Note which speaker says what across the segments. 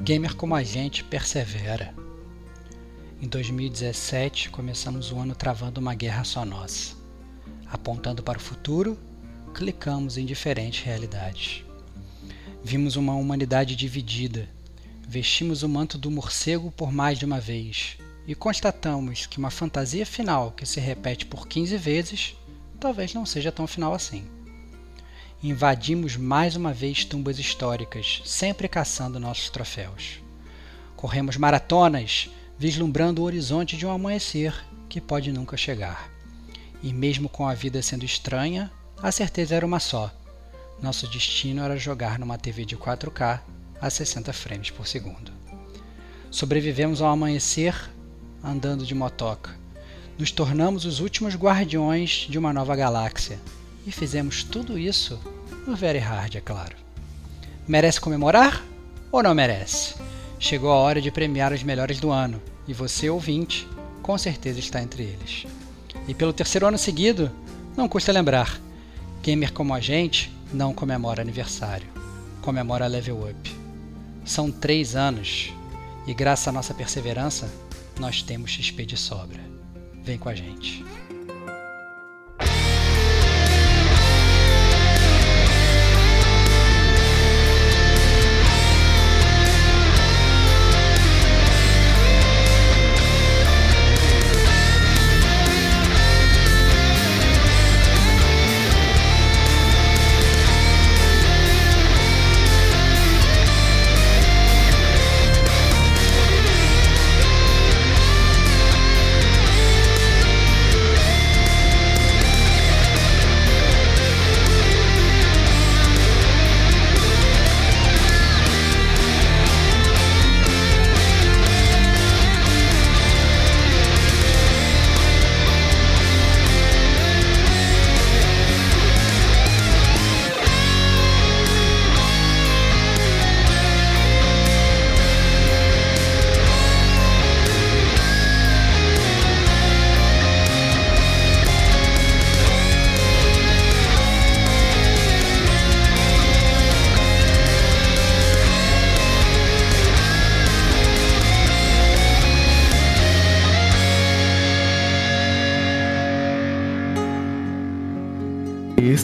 Speaker 1: Gamer como a gente persevera. Em 2017, começamos o ano travando uma guerra só nossa. Apontando para o futuro, clicamos em diferentes realidades. Vimos uma humanidade dividida, vestimos o manto do morcego por mais de uma vez e constatamos que uma fantasia final que se repete por 15 vezes talvez não seja tão final assim invadimos mais uma vez tumbas históricas, sempre caçando nossos troféus. Corremos maratonas, vislumbrando o horizonte de um amanhecer que pode nunca chegar. E mesmo com a vida sendo estranha, a certeza era uma só: nosso destino era jogar numa TV de 4K a 60 frames por segundo. Sobrevivemos ao amanhecer andando de motoca. Nos tornamos os últimos guardiões de uma nova galáxia e fizemos tudo isso no Very Hard, é claro. Merece comemorar ou não merece? Chegou a hora de premiar os melhores do ano e você, ouvinte, com certeza está entre eles. E pelo terceiro ano seguido, não custa lembrar: gamer como a gente não comemora aniversário, comemora level up. São três anos e, graças à nossa perseverança, nós temos XP de sobra. Vem com a gente.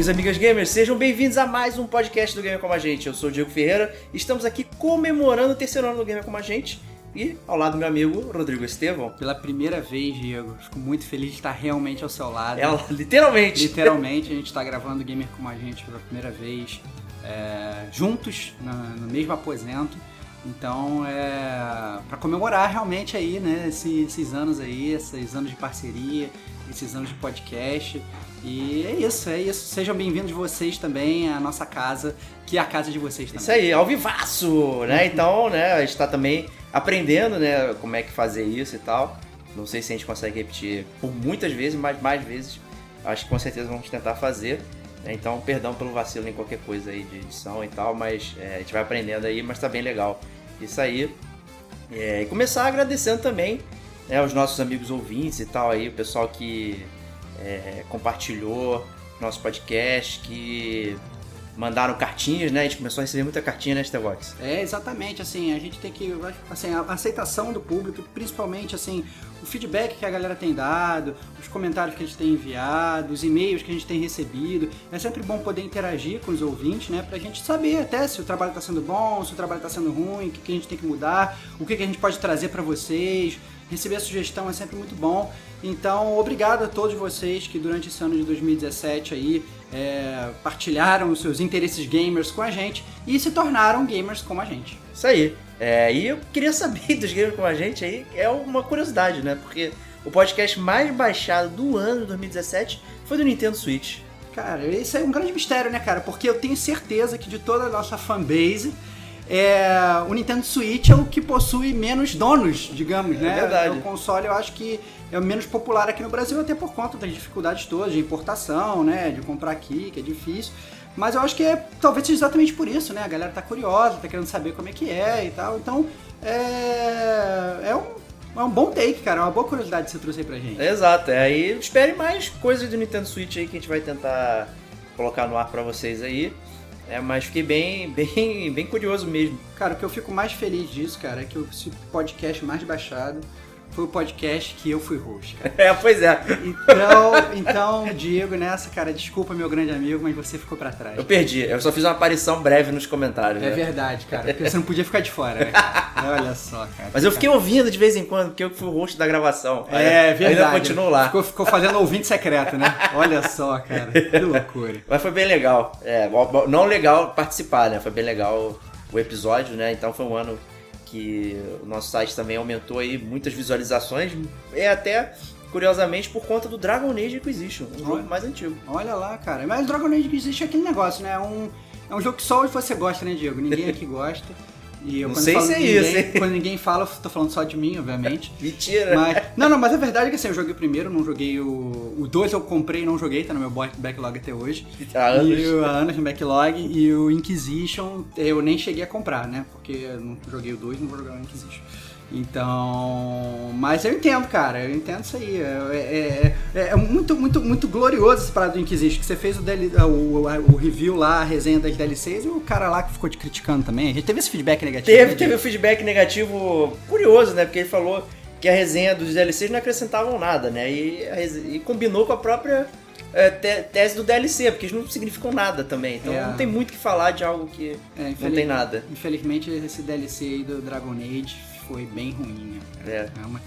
Speaker 2: Amigos e amigas gamers, sejam bem-vindos a mais um podcast do Gamer Como a Gente. Eu sou o Diego Ferreira e estamos aqui comemorando o terceiro ano do Gamer Como a Gente. E ao lado do meu amigo Rodrigo Estevão.
Speaker 1: Pela primeira vez, Diego, fico muito feliz de estar realmente ao seu lado.
Speaker 2: É, literalmente.
Speaker 1: Literalmente, a gente está gravando Gamer Como a Gente pela primeira vez, é, juntos, no, no mesmo aposento. Então, é para comemorar realmente aí, né, esses, esses anos aí, esses anos de parceria, esses anos de podcast. E é isso, é isso. Sejam bem-vindos vocês também à nossa casa, que é a casa de vocês também.
Speaker 2: Isso aí, ao vivaço, né? Então, né, a gente tá também aprendendo, né, como é que fazer isso e tal. Não sei se a gente consegue repetir por muitas vezes, mas mais vezes acho que com certeza vamos tentar fazer. Né? Então, perdão pelo vacilo em qualquer coisa aí de edição e tal, mas é, a gente vai aprendendo aí, mas tá bem legal isso aí. É, e começar agradecendo também né, aos nossos amigos ouvintes e tal aí, o pessoal que é, compartilhou nosso podcast, que mandaram cartinhas, né? A gente começou a receber muita cartinha, né, Stevox?
Speaker 1: É, exatamente, assim, a gente tem que, assim, a aceitação do público, principalmente, assim, o feedback que a galera tem dado, os comentários que a gente tem enviado, os e-mails que a gente tem recebido, é sempre bom poder interagir com os ouvintes, né, pra gente saber até se o trabalho está sendo bom, se o trabalho está sendo ruim, o que, que a gente tem que mudar, o que, que a gente pode trazer para vocês, Receber a sugestão é sempre muito bom. Então, obrigado a todos vocês que durante esse ano de 2017 aí é, partilharam os seus interesses gamers com a gente e se tornaram gamers como a gente.
Speaker 2: Isso aí. É, e eu queria saber dos gamers como a gente aí, é uma curiosidade, né? Porque o podcast mais baixado do ano de 2017 foi do Nintendo Switch.
Speaker 1: Cara, isso é um grande mistério, né, cara? Porque eu tenho certeza que de toda a nossa fanbase, é, o Nintendo Switch é o que possui menos donos, digamos, né?
Speaker 2: É verdade.
Speaker 1: O console eu acho que é o menos popular aqui no Brasil, até por conta das dificuldades todas de importação, né? De comprar aqui, que é difícil. Mas eu acho que é talvez seja exatamente por isso, né? A galera tá curiosa, tá querendo saber como é que é e tal. Então, é, é um é um bom take, cara. É uma boa curiosidade que você trouxe aí pra gente.
Speaker 2: Exato. É, aí espere mais coisas do Nintendo Switch aí que a gente vai tentar colocar no ar pra vocês aí. É, mas fiquei bem, bem, bem curioso mesmo.
Speaker 1: Cara, o que eu fico mais feliz disso, cara, é que esse podcast mais baixado foi o podcast que eu fui host, cara.
Speaker 2: É, pois é.
Speaker 1: Então, então, Diego, nessa, cara, desculpa, meu grande amigo, mas você ficou pra trás.
Speaker 2: Eu perdi. Eu só fiz uma aparição breve nos comentários.
Speaker 1: É
Speaker 2: né?
Speaker 1: verdade, cara, porque você não podia ficar de fora, né? Olha só, cara.
Speaker 2: Mas eu fiquei ouvindo de vez em quando, porque eu fui o host da gravação.
Speaker 1: É, verdade.
Speaker 2: Ainda continuo lá.
Speaker 1: Ficou, ficou fazendo ouvinte secreto, né? Olha só, cara. Que loucura.
Speaker 2: Mas foi bem legal. É, não legal participar, né? Foi bem legal o episódio, né? Então foi um ano que o nosso site também aumentou aí muitas visualizações. É até, curiosamente, por conta do Dragon Age Inquisition, um jogo mais antigo.
Speaker 1: Olha lá, cara. Mas Dragon Age Inquisition é aquele negócio, né? É um, é um jogo que só você gosta, né, Diego? Ninguém aqui gosta. E eu,
Speaker 2: Não sei se é
Speaker 1: ninguém,
Speaker 2: isso, hein?
Speaker 1: Quando ninguém fala, eu tô falando só de mim, obviamente.
Speaker 2: Mentira!
Speaker 1: Mas, não, não, mas a verdade é que assim, eu joguei o primeiro, não joguei o. O 2 eu comprei e não joguei, tá no meu back- backlog até hoje.
Speaker 2: Há anos.
Speaker 1: E o, há anos no backlog. E o Inquisition eu nem cheguei a comprar, né? Porque eu não joguei o 2 não vou jogar o Inquisition. Então. Mas eu entendo, cara. Eu entendo isso aí. É, é- é- é muito, muito, muito glorioso esse parado do Inquisition. Que você fez o, DL o, o- review lá, a resenha das DLCs, e o cara lá que ficou te criticando também. A gente teve esse feedback negativo.
Speaker 2: Teve,
Speaker 1: né,
Speaker 2: teve um feedback negativo curioso, né? Porque ele falou que a resenha dos DLCs não acrescentavam nada, né? E, e combinou com a própria é, te- tese do DLC, porque eles não significam nada também. Então
Speaker 1: É.
Speaker 2: não tem muito o que falar de algo que
Speaker 1: É,
Speaker 2: não tem nada.
Speaker 1: Infelizmente, esse DLC aí do Dragon Age foi bem ruim, né?
Speaker 2: É.
Speaker 1: É uma.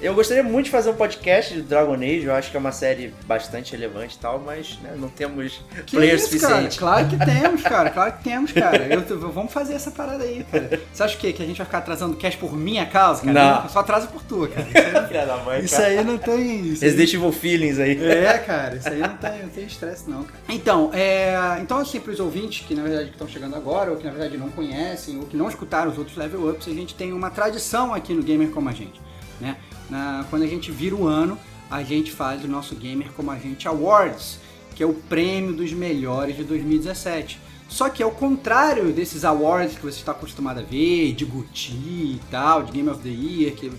Speaker 2: Eu gostaria muito de fazer um podcast de Dragon Age, eu acho que é uma série bastante relevante e tal, mas né, não temos
Speaker 1: Que
Speaker 2: player
Speaker 1: isso,
Speaker 2: suficiente.
Speaker 1: Cara? Claro que temos, cara. Claro que temos, cara. Eu vamos fazer essa parada aí, cara. Você acha o quê? Que a gente vai ficar atrasando cash por minha causa, cara?
Speaker 2: Não.
Speaker 1: Só atrasa por tua, cara. Isso aí,
Speaker 2: da mãe,
Speaker 1: isso
Speaker 2: cara.
Speaker 1: aí não tem. Isso
Speaker 2: Resident Evil Feelings aí.
Speaker 1: É, cara, isso aí não tem, não tem estresse não, cara. Então, é, então assim, pros ouvintes que na verdade estão chegando agora, ou que na verdade não conhecem, ou que não escutaram os outros level ups, a gente tem uma tradição aqui no Gamer Como a Gente, né? Na- quando a gente vira o ano, a gente faz o nosso Gamer Como a Gente Awards, que é o prêmio dos melhores de 2017. Só que ao contrário desses awards que você está acostumado a ver, de Gucci e tal, de Game of the Year, que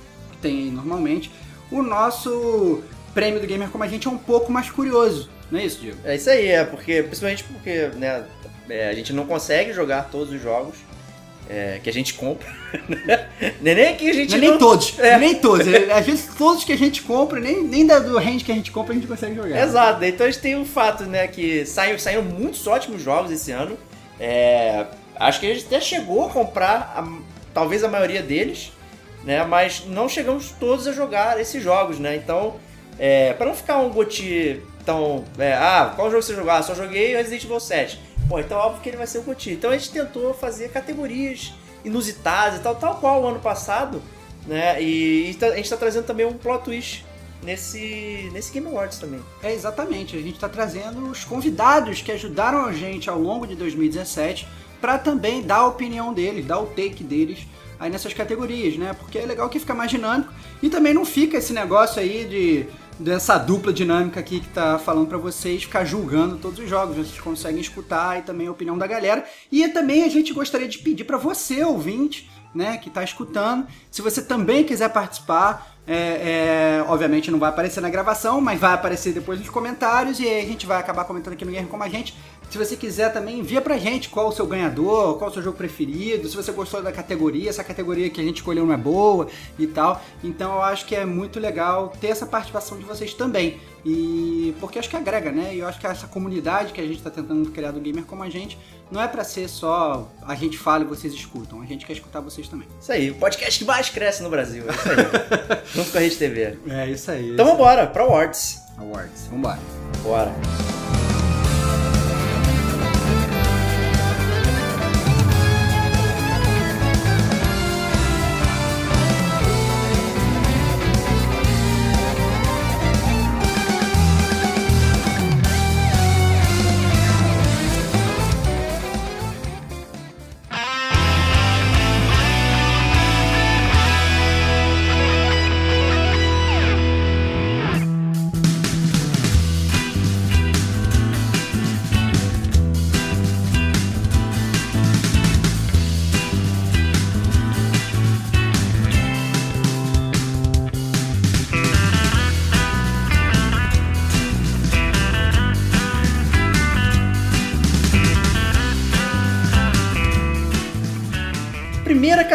Speaker 1: tem aí normalmente, o nosso prêmio do Gamer Como a Gente é um pouco mais curioso. Não é isso, Diego?
Speaker 2: É isso aí, é porque, principalmente porque né, é, a gente não consegue jogar todos os jogos é, que a gente compra. nem nem que a gente
Speaker 1: Não é nem todos,
Speaker 2: É.
Speaker 1: nem todos. É, Às vezes todos que a gente compra, nem, nem da- do range que a gente compra, a gente consegue jogar.
Speaker 2: Exato, então a gente tem o fato, né, que saíram, saíram muitos ótimos jogos esse ano. É, acho que a gente até chegou a comprar a- talvez a maioria deles, né, mas não chegamos todos a jogar esses jogos, né? Então, é, para não ficar um goti tão, é, ah, qual jogo você jogou? Ah, só joguei Resident Evil 7. Pô, então óbvio que ele vai ser o goti. Então a gente tentou fazer categorias inusitadas e tal, tal qual o ano passado, né? E, e tá- a gente tá trazendo também um plot twist nesse, nesse Game Awards também.
Speaker 1: É, exatamente. A gente está trazendo os convidados que ajudaram a gente ao longo de 2017 para também dar a opinião deles, dar o take deles aí nessas categorias, né? Porque é legal que fica mais dinâmico e também não fica esse negócio aí de dessa dupla dinâmica aqui que tá falando para vocês ficar julgando todos os jogos. Vocês conseguem escutar e também a opinião da galera. E também a gente gostaria de pedir para você, ouvinte, né, que está escutando, se você também quiser participar, é, é, obviamente não vai aparecer na gravação, mas vai aparecer depois nos comentários e aí a gente vai acabar comentando aqui no Guerra Como a Gente. Se você quiser também, envia pra gente qual o seu ganhador, qual o seu jogo preferido, se você gostou da categoria, se a categoria que a gente escolheu não é boa e tal. Então eu acho que é muito legal ter essa participação de vocês também. E porque acho que agrega, né? E eu acho que essa comunidade que a gente está tentando criar do gamer como a gente não é para ser só a gente fala e vocês escutam, a gente quer escutar vocês também.
Speaker 2: Isso aí, o podcast que mais cresce no Brasil. É isso aí. Junto com a Rede TV.
Speaker 1: É isso aí.
Speaker 2: Então vambora, pra Awards.
Speaker 1: Awards, vambora.
Speaker 2: Bora.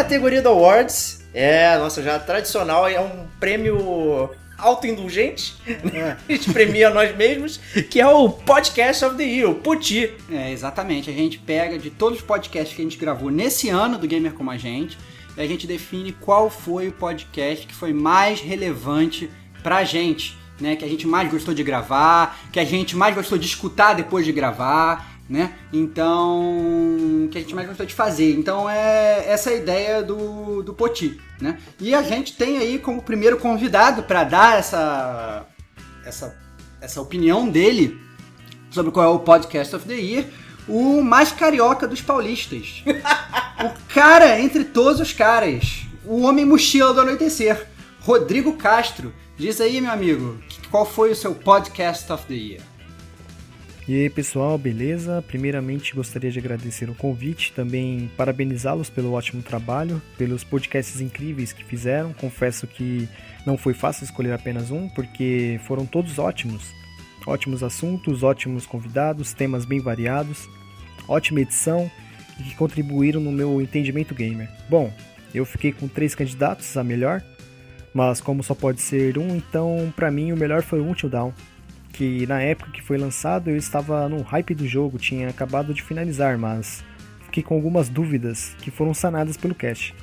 Speaker 2: Categoria do Awards é, nossa, já tradicional, é um prêmio autoindulgente. né? A gente premia nós mesmos, que é o Podcast of the Year, o Puti.
Speaker 1: É, exatamente. A gente pega de todos os podcasts que a gente gravou nesse ano do Gamer Como a Gente, e a gente define qual foi o podcast que foi mais relevante pra gente, né? Que a gente mais gostou de gravar, que a gente mais gostou de escutar depois de gravar, né? Então, que a gente mais gostou de fazer. Então é essa a ideia do, do Poti, né? E a gente tem aí como primeiro convidado para dar essa, essa, essa opinião dele sobre qual é o Podcast of the Year, o mais carioca dos paulistas. o cara entre todos os caras. O homem mochila do anoitecer. Rodrigo Castro. Diz aí, meu amigo, qual foi o seu Podcast of the Year?
Speaker 3: E aí pessoal, beleza? Primeiramente gostaria de agradecer o convite, também parabenizá-los pelo ótimo trabalho, pelos podcasts incríveis que fizeram. Confesso que não foi fácil escolher apenas um, porque foram todos ótimos. Ótimos assuntos, ótimos convidados, temas bem variados, ótima edição e que contribuíram no meu entendimento gamer. Bom, eu fiquei com três candidatos a melhor, mas como só pode ser um, então para mim o melhor foi o Until Down que na época que foi lançado eu estava no hype do jogo, tinha acabado de finalizar, mas fiquei com algumas dúvidas que foram sanadas pelo cast.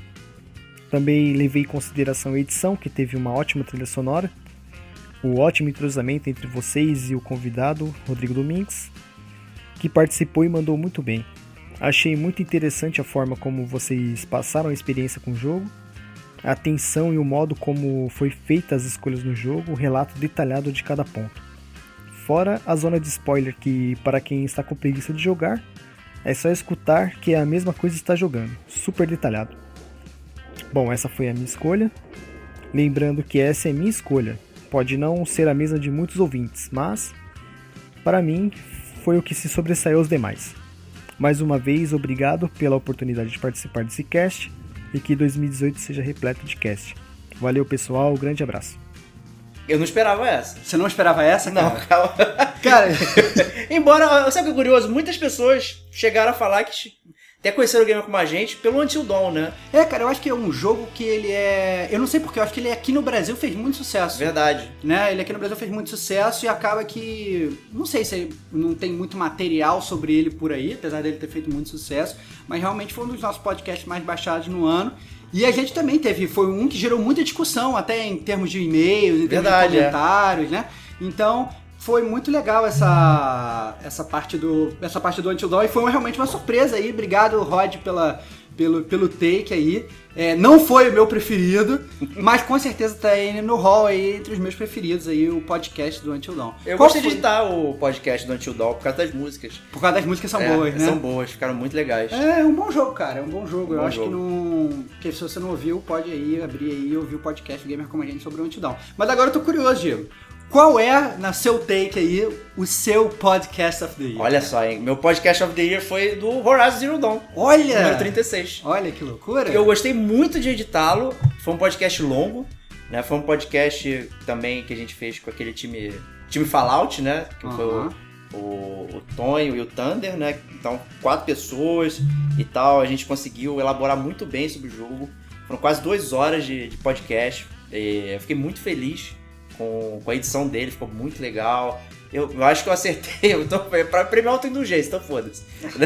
Speaker 3: Também levei em consideração a edição, que teve uma ótima trilha sonora, o ótimo entrosamento entre vocês e o convidado, Rodrigo Domingues, que participou e mandou muito bem. Achei muito interessante a forma como vocês passaram a experiência com o jogo, a atenção e o modo como foi feita as escolhas no jogo, o relato detalhado de cada ponto. Fora a zona de spoiler que, para quem está com preguiça de jogar, é só escutar que é a mesma coisa está jogando, super detalhado. Bom, essa foi a minha escolha. Lembrando que essa é minha escolha. Pode não ser a mesma de muitos ouvintes, mas para mim foi o que se sobressaiu aos demais. Mais uma vez, obrigado pela oportunidade de participar desse cast e que 2018 seja repleto de cast. Valeu, pessoal, grande abraço.
Speaker 2: Eu não esperava essa.
Speaker 1: Você não esperava essa, cara?
Speaker 2: Não, calma.
Speaker 1: Cara,
Speaker 2: Embora, sabe o que é curioso? Muitas pessoas chegaram a falar que até conheceram o Gamer como a gente pelo Until Dawn, né?
Speaker 1: é, cara, eu acho que é um jogo que ele é. Eu não sei porque, eu acho que ele aqui no Brasil fez muito sucesso.
Speaker 2: Verdade.
Speaker 1: Né? Ele aqui no Brasil fez muito sucesso e acaba que. Não sei se não tem muito material sobre ele por aí, apesar dele ter feito muito sucesso, mas realmente foi um dos nossos podcasts mais baixados no ano. E a gente também teve, foi um que gerou muita discussão, até em termos de e-mails, em termos
Speaker 2: Verdade,
Speaker 1: de
Speaker 2: é.
Speaker 1: comentários, né? Então, foi muito legal essa essa parte do essa parte do Until Dawn e foi realmente uma surpresa aí. Obrigado, Rod, pela pelo, pelo take aí. É, não foi o meu preferido, mas com certeza tá aí no hall aí entre os meus preferidos aí o podcast do Until Dawn.
Speaker 2: Eu
Speaker 1: Qual
Speaker 2: gostei de
Speaker 1: foi?
Speaker 2: editar o podcast do Until Dawn por causa das músicas.
Speaker 1: Por causa das músicas são
Speaker 2: É,
Speaker 1: boas, né?
Speaker 2: São boas, ficaram muito legais.
Speaker 1: É, é um bom jogo, cara. É um bom jogo.
Speaker 2: Um
Speaker 1: eu
Speaker 2: bom
Speaker 1: acho
Speaker 2: jogo.
Speaker 1: que não. Que se você não ouviu, pode aí abrir aí e ouvir o podcast Gamer como a gente sobre o Antidown. Mas agora eu tô curioso, Diego. Qual é, na seu take aí, o seu podcast of the year?
Speaker 2: Olha só, hein? Meu podcast of the year foi do Horizon Zero Dawn,
Speaker 1: Olha!
Speaker 2: número 36.
Speaker 1: Olha que loucura.
Speaker 2: Eu gostei muito de editá-lo. Foi um podcast longo, né? Foi um podcast também que a gente fez com aquele time, time Fallout, né? Que foi o, o, o Tonho e o Thunder, né? Então, quatro pessoas e tal. A gente conseguiu elaborar muito bem sobre o jogo. Foram quase duas horas de, de podcast. E eu fiquei muito feliz com, com a edição dele, ficou muito legal. Eu, eu acho que eu acertei, eu tô, pra premiar autoindulgência, então foda-se.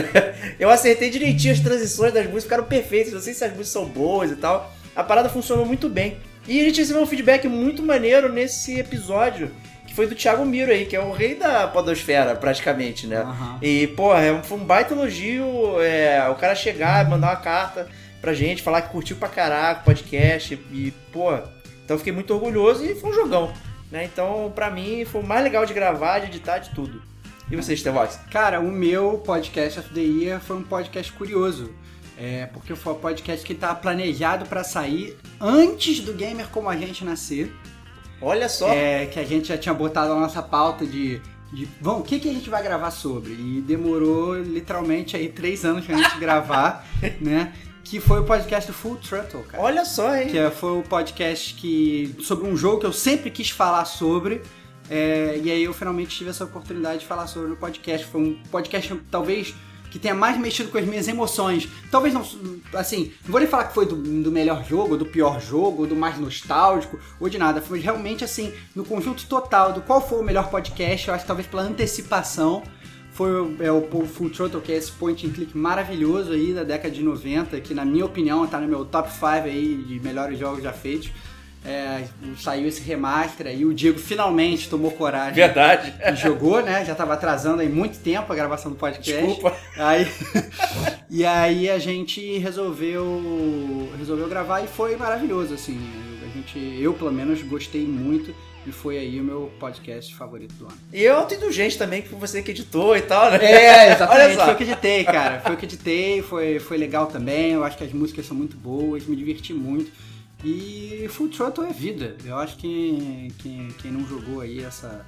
Speaker 2: eu acertei direitinho as transições das músicas, ficaram perfeitas, não sei se as músicas são boas e tal. A parada funcionou muito bem. E a gente recebeu um feedback muito maneiro nesse episódio, que foi do Thiago Miro aí, que é o rei da podosfera, praticamente, né?
Speaker 1: Aham.
Speaker 2: E, porra, é um- foi um baita elogio é, o cara chegar, mandar uma carta pra gente, falar que curtiu pra caraca o podcast. E, pô, então eu fiquei muito orgulhoso e foi um jogão. Né? Então, pra mim, foi o mais legal de gravar, de editar, de tudo. E você, Stevox?
Speaker 1: Cara, o meu podcast of the Year foi um podcast curioso. É, porque foi um podcast que estava planejado para sair antes do Gamer Como a Gente nascer.
Speaker 2: Olha só.
Speaker 1: É, que a gente já tinha botado a nossa pauta de, de vamos, o que, que a gente vai gravar sobre? E demorou literalmente aí três anos pra gente gravar, né? Que foi o podcast do Full Throttle, cara.
Speaker 2: Olha só, hein?
Speaker 1: Que foi o podcast que sobre um jogo que eu sempre quis falar sobre. é, e aí eu finalmente tive essa oportunidade de falar sobre no podcast. Foi um podcast talvez que tenha mais mexido com as minhas emoções. Talvez não, assim, não vou nem falar que foi do, do melhor jogo, do pior jogo, do mais nostálgico, ou de nada. Foi realmente assim, no conjunto total do qual foi o melhor podcast, eu acho que talvez pela antecipação, foi o, é, o Full Throttle, que é esse point and click maravilhoso aí da década de 90, que na minha opinião tá no meu top 5 aí de melhores jogos já feitos. É, saiu esse remaster aí, o Diego finalmente tomou coragem
Speaker 2: Verdade.
Speaker 1: e jogou, né? Já tava atrasando aí muito tempo a gravação do podcast.
Speaker 2: Desculpa.
Speaker 1: Aí, e aí a gente resolveu resolveu gravar e foi maravilhoso, assim. A gente, eu pelo menos gostei muito e foi aí o meu podcast favorito do ano.
Speaker 2: E eu autoindulgente também, que foi você que editou e tal, né?
Speaker 1: É, exatamente.
Speaker 2: Olha só.
Speaker 1: Foi o que editei, cara. Foi o que editei, foi, foi legal também. Eu acho que as músicas são muito boas, me diverti muito. E Full Throttle é vida. Eu acho que quem, quem não jogou aí essa,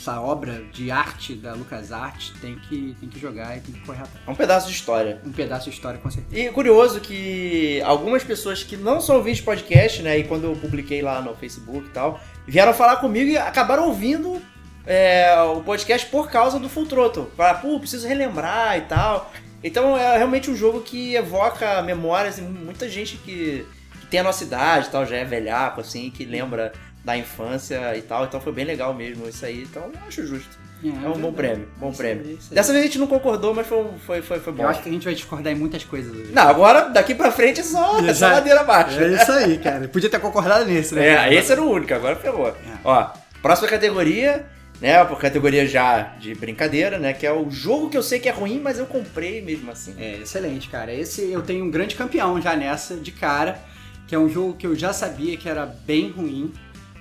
Speaker 1: essa obra de arte da LucasArts tem que, tem que jogar e tem que correr atrás.
Speaker 2: É um pedaço de história.
Speaker 1: Um pedaço de história, com certeza.
Speaker 2: E curioso que algumas pessoas que não são ouvintes de podcast, né? E quando eu publiquei lá no Facebook e tal, vieram falar comigo e acabaram ouvindo é, o podcast por causa do Full Throttle. Falaram, pô, preciso relembrar e tal. Então é realmente um jogo que evoca memórias e muita gente que, que tem a nossa idade e tal, já é velhaco, assim, que lembra da infância e tal. Então foi bem legal mesmo isso aí. Então eu acho justo. É um bom prêmio, bom
Speaker 1: Isso aí,
Speaker 2: prêmio.
Speaker 1: isso aí.
Speaker 2: Dessa vez a gente não concordou, mas foi, foi, foi, foi bom.
Speaker 1: Eu acho que a gente vai discordar em muitas coisas hoje.
Speaker 2: Não, agora daqui pra frente é só, é só ladeira abaixo.
Speaker 1: É isso aí, cara. Podia ter concordado nisso, né?
Speaker 2: É, esse era o único, agora ferrou. Ó, próxima categoria, né? Por categoria já de brincadeira, né? Que é o jogo que eu sei que é ruim, mas eu comprei mesmo assim.
Speaker 1: É, excelente, cara. Esse eu tenho um grande campeão já nessa, de cara, que é um jogo que eu já sabia que era bem ruim,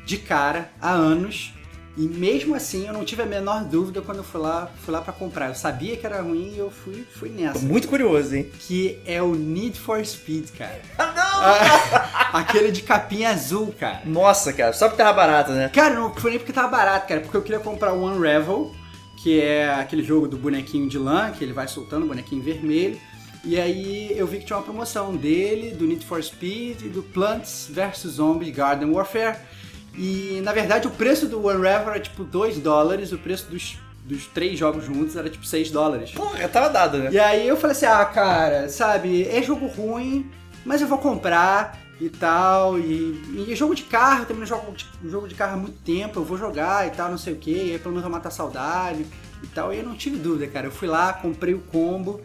Speaker 1: de cara, há anos. E mesmo assim eu não tive a menor dúvida quando eu fui lá, fui lá para comprar. Eu sabia que era ruim e eu fui, fui
Speaker 2: Tô
Speaker 1: nessa.
Speaker 2: muito curioso, hein?
Speaker 1: Que é o Need for Speed, cara.
Speaker 2: Ah, não!
Speaker 1: Aquele de capinha azul, cara.
Speaker 2: Nossa, cara, só porque tava barato, né?
Speaker 1: Cara, não foi nem porque tava barato, cara, porque eu queria comprar o Unravel, que é aquele jogo do bonequinho de lã, que ele vai soltando, bonequinho vermelho. E aí eu vi que tinha uma promoção dele, do Need for Speed e do Plants vs Zombies Garden Warfare. E na verdade o preço do Unravel era tipo 2 dólares, o preço dos, dos três jogos juntos era tipo 6 dólares.
Speaker 2: Porra, tava dado, né?
Speaker 1: E aí eu falei assim, ah, cara, sabe, é jogo ruim, mas eu vou comprar e tal. E, e jogo de carro, também não jogo de, jogo de carro há muito tempo, eu vou jogar e tal, não sei o que, e aí pelo menos eu matar a saudade e tal. E eu não tive dúvida, cara. Eu fui lá, comprei o combo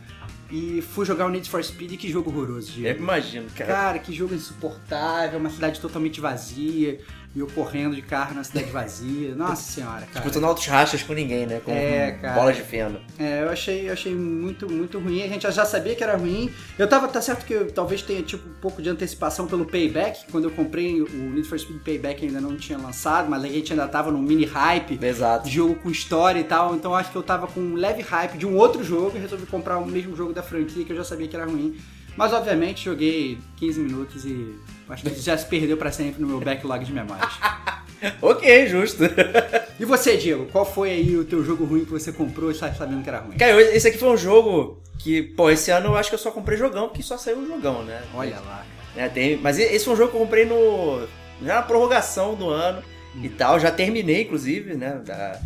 Speaker 1: e fui jogar o Need for Speed que jogo horroroso,
Speaker 2: Eu
Speaker 1: Diego.
Speaker 2: imagino, cara.
Speaker 1: Cara, que jogo insuportável, uma cidade totalmente vazia, e eu correndo de carro na cidade vazia. Nossa senhora, cara.
Speaker 2: Disputando altos rachas com ninguém, né? Com
Speaker 1: É, cara.
Speaker 2: bolas de feno.
Speaker 1: É, eu achei, eu achei muito, muito ruim. A gente já- sabia que era ruim. Eu tava, tá certo que eu talvez tenha tipo um pouco de antecipação pelo Payback. Quando eu comprei o Need for Speed Payback ainda não tinha lançado, mas a gente ainda tava num mini hype.
Speaker 2: Exato.
Speaker 1: Jogo com história e tal, então eu acho que eu tava com um leve hype de um outro jogo e resolvi comprar o mesmo jogo da franquia que eu já sabia que era ruim. Mas obviamente joguei 15 minutos e acho que já se perdeu pra sempre no meu backlog de memórias.
Speaker 2: Ok, justo.
Speaker 1: E você, Diego, qual foi aí o teu jogo ruim que você comprou e sai sabendo que era ruim?
Speaker 2: Cara, esse aqui foi um jogo que, pô, esse ano eu acho que eu só comprei jogão, porque só saiu um jogão, né?
Speaker 1: Olha lá.
Speaker 2: né, tem- mas esse foi um jogo que eu comprei no, já na prorrogação do ano e tal. Já terminei, inclusive, né? da-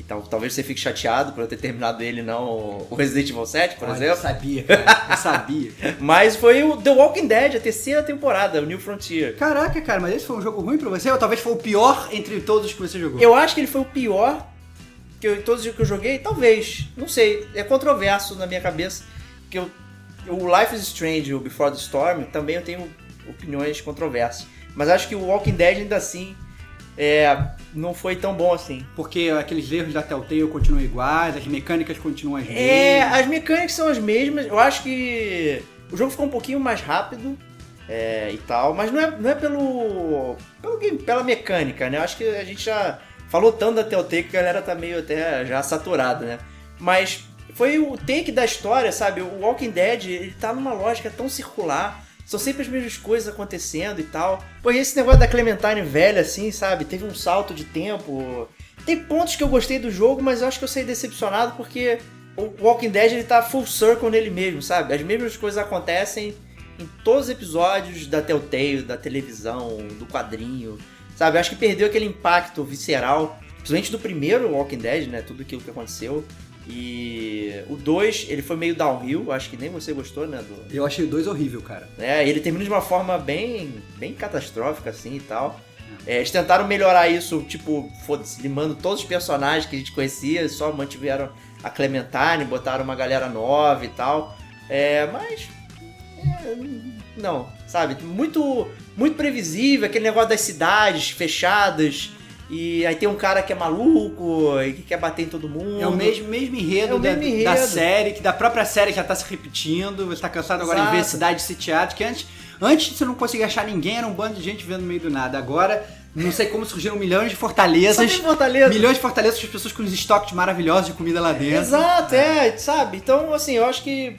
Speaker 2: Então talvez você fique chateado por eu ter terminado ele não o Resident Evil 7, por
Speaker 1: Olha,
Speaker 2: exemplo.
Speaker 1: Eu sabia, cara. Eu sabia.
Speaker 2: Mas foi o The Walking Dead, a terceira temporada, o New Frontier.
Speaker 1: Caraca, cara, mas esse foi um jogo ruim pra você? Ou talvez foi o pior entre todos os que você jogou?
Speaker 2: Eu acho que ele foi o pior que eu, todos os que eu joguei, talvez. Não sei. É controverso na minha cabeça. Que eu, o Life is Strange o Before the Storm também eu tenho opiniões controversas. Mas acho que o Walking Dead ainda assim é, não foi tão bom assim.
Speaker 1: Porque aqueles erros da Telltale continuam iguais, as mecânicas continuam as mesmas.
Speaker 2: É, as mecânicas são as mesmas. Eu acho que o jogo ficou um pouquinho mais rápido é, e tal, mas não é, não é pelo, pelo game, pela mecânica, né? Eu acho que a gente já falou tanto da Telltale que a galera tá meio até já saturada, né? Mas foi o take da história, sabe? O Walking Dead, ele tá numa lógica tão circular. São sempre as mesmas coisas acontecendo e tal. Pô, e esse negócio da Clementine velha, assim, sabe? Teve um salto de tempo. Tem pontos que eu gostei do jogo, mas eu acho que eu saí decepcionado porque o Walking Dead ele tá full circle nele mesmo, sabe? As mesmas coisas acontecem em todos os episódios da Telltale, da televisão, do quadrinho, sabe? Eu acho que perdeu aquele impacto visceral, principalmente do primeiro Walking Dead, né? Tudo aquilo que aconteceu. E o 2, ele foi meio downhill, acho que nem você gostou, né? Do,
Speaker 1: Eu achei o 2 horrível, cara.
Speaker 2: é, ele termina de uma forma bem, bem catastrófica, assim e tal. É, eles tentaram melhorar isso, tipo, foda-se, limando todos os personagens que a gente conhecia, só mantiveram a Clementine, botaram uma galera nova e tal. É, mas. é, não, sabe? Muito, muito previsível, aquele negócio das cidades fechadas. E aí tem um cara que é maluco e que quer bater em todo mundo.
Speaker 1: É o mesmo, mesmo enredo,
Speaker 2: É o
Speaker 1: da,
Speaker 2: mesmo enredo.
Speaker 1: da série, que da própria série já tá se repetindo, você tá cansado agora de ver
Speaker 2: Exato.
Speaker 1: cidade sitiada, que antes, antes você não conseguia achar ninguém, era um bando de gente vendo no meio do nada. Agora, não sei como surgiram milhões de fortalezas,
Speaker 2: Fortaleza.
Speaker 1: milhões de fortalezas, as pessoas com os estoques maravilhosos de comida lá dentro.
Speaker 2: Exato, é, sabe? Então, assim, eu acho que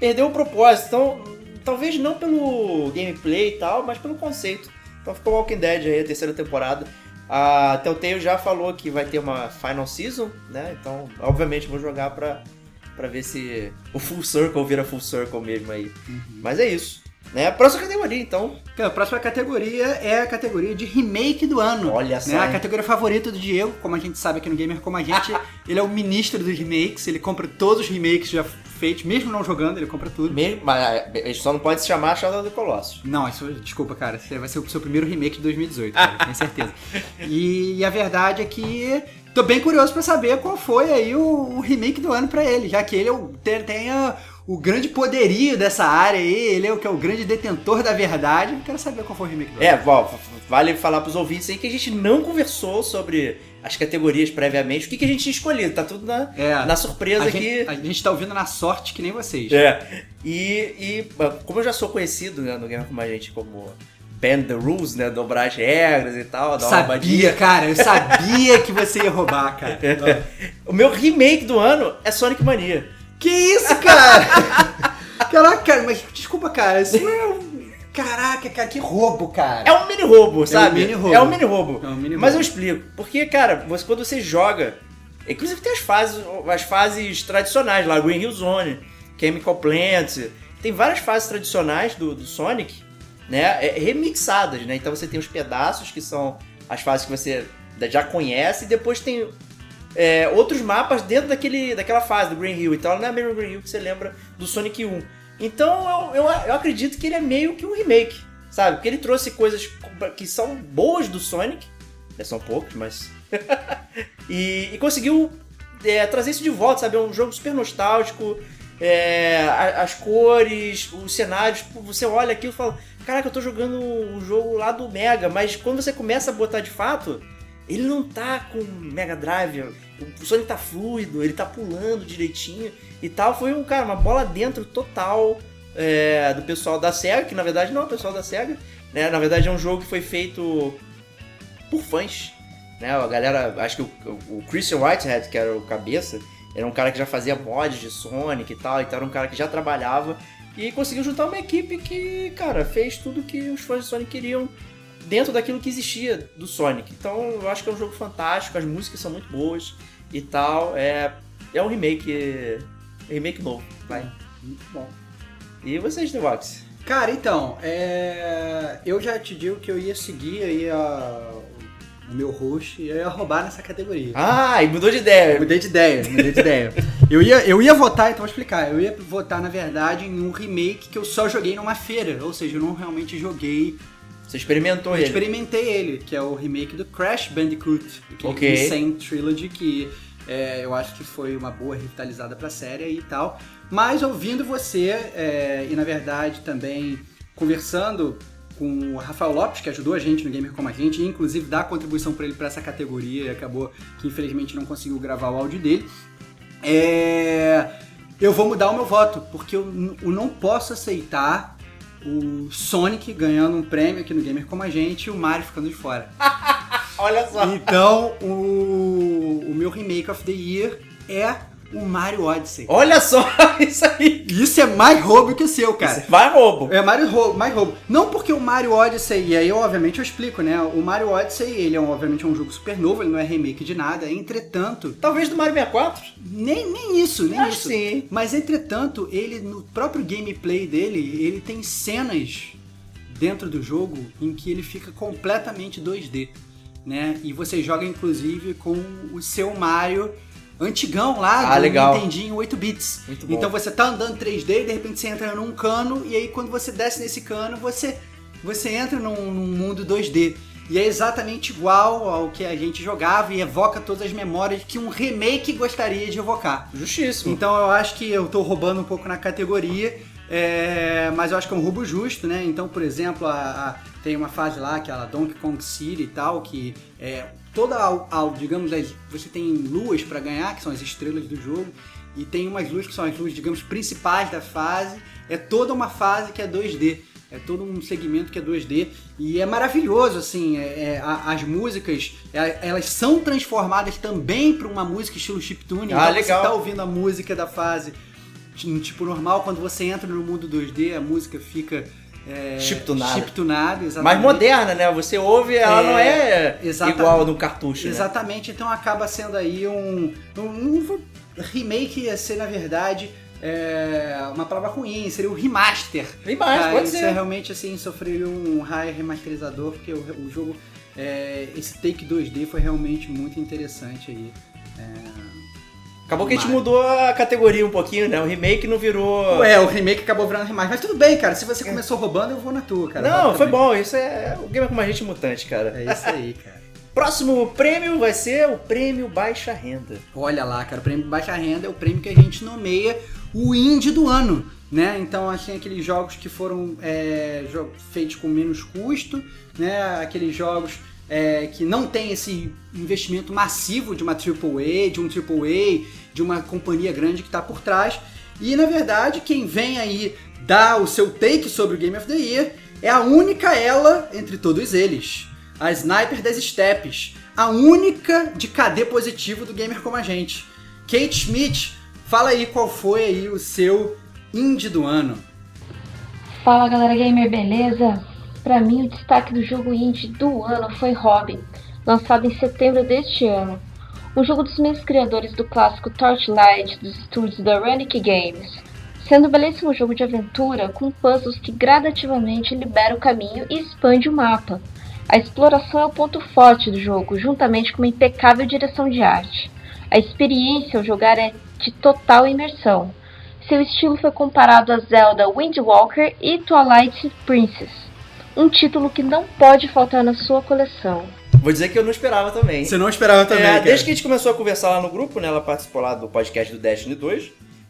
Speaker 2: perdeu o propósito. Então, talvez não pelo gameplay e tal, mas pelo conceito. Então ficou Walking Dead aí, a terceira temporada. A Telltale já falou que vai ter uma Final Season, né? Então, obviamente, vou jogar pra, pra ver se o Full Circle vira Full Circle mesmo aí. Mas é isso. Né? Próxima categoria, então.
Speaker 1: Então, a próxima categoria é a categoria de remake do ano.
Speaker 2: Olha só,
Speaker 1: Né? A categoria favorita do Diego, como a gente sabe aqui no Gamer Como a Gente, ele é o ministro dos remakes, ele compra todos os remakes já feitos, mesmo não jogando, ele compra tudo.
Speaker 2: Mesmo, mas ele só não pode se chamar Shadow of the Colossus.
Speaker 1: Não, isso, desculpa, cara. Vai ser o seu primeiro remake de 2018, cara, tenho certeza. E, a verdade é que tô bem curioso pra saber qual foi aí o, o remake do ano pra ele, já que ele é tem, tem a- o grande poderio dessa área aí, ele é o que é o grande detentor da verdade. Eu quero saber qual foi o remake do.
Speaker 2: É, bom, vale falar pros ouvintes aí que a gente não conversou sobre as categorias previamente, o que, que a gente tinha escolhido, tá tudo na,
Speaker 1: É.
Speaker 2: na surpresa
Speaker 1: a,
Speaker 2: aqui.
Speaker 1: gente, a gente tá ouvindo na sorte que nem vocês.
Speaker 2: É. E, e como eu já sou conhecido né, no Game como a gente como bend the rules, né, dobrar as regras e tal, dar
Speaker 1: Sabia, cara, eu sabia que você ia roubar, cara.
Speaker 2: O meu remake do ano é Sonic Mania.
Speaker 1: Que isso, cara? Caraca, cara, mas desculpa, cara, isso é um... Caraca, cara, que roubo, cara.
Speaker 2: É um mini roubo, sabe?
Speaker 1: mini roubo.
Speaker 2: É um mini roubo.
Speaker 1: É um mini
Speaker 2: Mas eu explico. Porque, cara, você, quando você joga. Inclusive tem as fases, as fases tradicionais lá, Green Hill Zone, Chemical Plant. Tem várias fases tradicionais do, do Sonic, né? é, remixadas, né? Então você tem os pedaços que são as fases que você já conhece, e depois tem é, outros mapas dentro daquele, daquela fase do Green Hill. Então não é a mesma Green Hill que você lembra do Sonic 1. Então eu, eu, eu acredito que ele é meio que um remake, sabe? Porque ele trouxe coisas que são boas do Sonic, né, são poucos, mas. e, e conseguiu é, trazer isso de volta, sabe? É um jogo super nostálgico. é, as cores, os cenários, você olha aquilo e fala: Caraca, eu tô jogando um jogo lá do Mega, mas quando você começa a botar de fato, ele não tá com Mega Drive. O Sonic tá fluido, ele tá pulando direitinho e tal. Foi um cara, uma bola dentro total é, do pessoal da SEGA, que na verdade não é o pessoal da SEGA, né? Na verdade é um jogo que foi feito por fãs, né? A galera, acho que o, o Christian Whitehead, que era o cabeça, era um cara que já fazia mods de Sonic e tal, então era um cara que já trabalhava e conseguiu juntar uma equipe que, cara, fez tudo que os fãs de Sonic queriam dentro daquilo que existia do Sonic. Então eu acho que é um jogo fantástico, as músicas são muito boas e tal. É, é um remake. Remake novo, vai.
Speaker 1: Muito bom.
Speaker 2: E vocês, The Vox?
Speaker 1: Cara, então, é, eu já te digo que eu ia seguir aí a- o meu host, eu ia roubar nessa categoria.
Speaker 2: Ah, e mudou de ideia.
Speaker 1: Mudei de ideia, mudei de ideia. Eu ia, eu ia votar, então vou explicar. Eu ia votar, na verdade, em um remake que eu só joguei numa feira. Ou seja, eu não realmente joguei.
Speaker 2: Você experimentou
Speaker 1: Eu
Speaker 2: ele.
Speaker 1: experimentei ele, que é o remake do Crash Bandicoot, aquele
Speaker 2: Ok.
Speaker 1: Insane Trilogy, que é, eu acho que foi uma boa revitalizada pra série e tal. Mas ouvindo você, é, e na verdade também conversando com o Rafael Lopes, que ajudou a gente no Gamer Como a Gente, e inclusive dá contribuição pra ele pra essa categoria, e acabou que infelizmente não conseguiu gravar o áudio dele. É, eu vou mudar o meu voto, porque eu não posso aceitar o Sonic ganhando um prêmio aqui no Gamer Como a Gente e o Mario ficando de fora.
Speaker 2: Olha só.
Speaker 1: Então, o, o meu remake of the year é o Mario Odyssey.
Speaker 2: Olha só isso aí.
Speaker 1: Isso é mais roubo que o seu, cara.
Speaker 2: Vai roubo.
Speaker 1: É Mario roubo, mais roubo. Não porque o Mario Odyssey, e aí obviamente eu explico, né? O Mario Odyssey, ele é um, obviamente é um jogo super novo, ele não é remake de nada. Entretanto,
Speaker 2: Talvez do Mario 64.
Speaker 1: nem, nem isso, nem
Speaker 2: Acho
Speaker 1: isso.
Speaker 2: sim.
Speaker 1: Mas entretanto, ele no próprio gameplay dele, ele tem cenas dentro do jogo em que ele fica completamente 2D, né? E você joga inclusive com o seu Mario antigão lá
Speaker 2: Ah, legal.
Speaker 1: Nintendinho 8 bits. Então você tá andando 3D e de repente você entra num cano e aí quando você desce nesse cano, você você entra num, num mundo 2D. E é exatamente igual ao que a gente jogava e evoca todas as memórias que um remake gostaria de evocar.
Speaker 2: Justíssimo.
Speaker 1: Então eu acho que eu tô roubando um pouco na categoria, é, mas eu acho que é um roubo justo, né? Então, por exemplo, a- a- tem uma fase lá, que é a Donkey Kong City e tal, que é toda a, a- digamos, as- você tem luas pra ganhar, que são as estrelas do jogo, e tem umas luzes que são as luzes, digamos, principais da fase. É toda uma fase que é 2D. É todo um segmento que é 2D e é maravilhoso, assim, é- é, as músicas, é, elas são transformadas também para uma música estilo chiptune.
Speaker 2: Ah,
Speaker 1: então
Speaker 2: legal.
Speaker 1: você tá ouvindo a música da fase tipo normal, quando você entra no mundo 2D, a música fica é,
Speaker 2: Chiptunada.
Speaker 1: chiptunada, exatamente.
Speaker 2: Mais moderna, né? Você ouve, ela
Speaker 1: É,
Speaker 2: não é
Speaker 1: exatamente.
Speaker 2: igual no cartucho, né?
Speaker 1: Exatamente, então acaba sendo aí um, um, um remake ia ser, na verdade, é, uma palavra ruim, seria um remaster.
Speaker 2: Remaster,
Speaker 1: Tá,
Speaker 2: pode ser.
Speaker 1: é realmente assim, sofreria um raio remasterizador, porque o, o jogo, é, esse take 2D foi realmente muito interessante aí.
Speaker 2: Acabou que a gente mudou a categoria um pouquinho, né? O remake não virou.
Speaker 1: Ué, o remake acabou virando remaster, mas tudo bem, cara, se você começou roubando, eu vou na tua, cara.
Speaker 2: É. não, foi bom. Isso é o game é como a gente mutante, cara.
Speaker 1: É isso aí, cara.
Speaker 2: Próximo prêmio vai ser o prêmio Baixa Renda.
Speaker 1: Olha lá, cara, o prêmio Baixa Renda é o prêmio que a gente nomeia o indie do ano, né? Então, assim, aqueles jogos que foram é, feitos com menos custo, né? Aqueles jogos é, que não tem esse investimento massivo de uma AAA, de um AAA, de uma companhia grande que está por trás. E, na verdade, quem vem aí dar o seu take sobre o Game of the Year é a única ela entre todos eles. A Sniper das Steppes. A única de KD positivo do Gamer Como a Gente. Kate Schmidt, fala aí qual foi aí o seu indie do ano.
Speaker 4: Fala galera gamer, beleza? Pra mim o destaque do jogo indie do ano foi Robin, lançado em setembro deste ano. Um jogo dos mesmos criadores do clássico Torchlight dos estúdios da Runic Games. Sendo um belíssimo jogo de aventura com puzzles que gradativamente liberam o caminho e expande o mapa. A exploração é o ponto forte do jogo, juntamente com uma impecável direção de arte. A experiência ao jogar é de total imersão. Seu estilo foi comparado a Zelda Wind Walker e Twilight Princess, um título que não pode faltar na sua coleção.
Speaker 2: Vou dizer que eu não esperava também.
Speaker 1: Você não esperava também,
Speaker 2: É, desde que a gente começou a conversar lá no grupo, né? Ela participou lá do podcast do Destiny 2,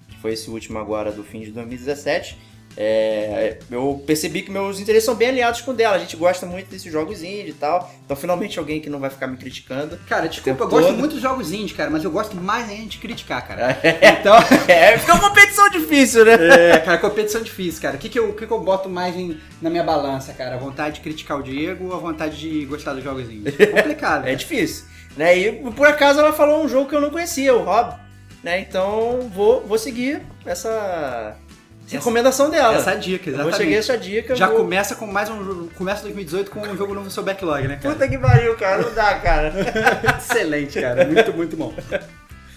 Speaker 2: que foi esse último agora do fim de 2017. É, eu percebi que meus interesses são bem alinhados com o dela. A gente gosta muito desses jogos indie e tal. Então, finalmente, alguém que não vai ficar me criticando.
Speaker 1: Cara, desculpa, eu gosto muito dos jogos indie, cara, mas eu gosto mais ainda de criticar, cara. Então,
Speaker 2: É, fica uma competição difícil, né?
Speaker 1: é, cara, competição difícil, cara. O que, que, eu, o que, que eu boto mais em- na minha balança, cara? A vontade de criticar o Diego ou a vontade de gostar dos jogos indie? É complicado.
Speaker 2: É
Speaker 1: cara.
Speaker 2: difícil. Né? E por acaso ela falou um jogo que eu não conhecia, o Rob. Né? Então vou, vou seguir essa recomendação dela.
Speaker 1: Essa dica,
Speaker 2: eu vou
Speaker 1: exatamente.
Speaker 2: seguir essa dica.
Speaker 1: Já
Speaker 2: vou...
Speaker 1: começa com mais um jogo- começa 2018 com um jogo novo no seu backlog, né, cara?
Speaker 2: Puta que pariu, cara. Não dá, cara.
Speaker 1: Excelente, cara. Muito, muito bom.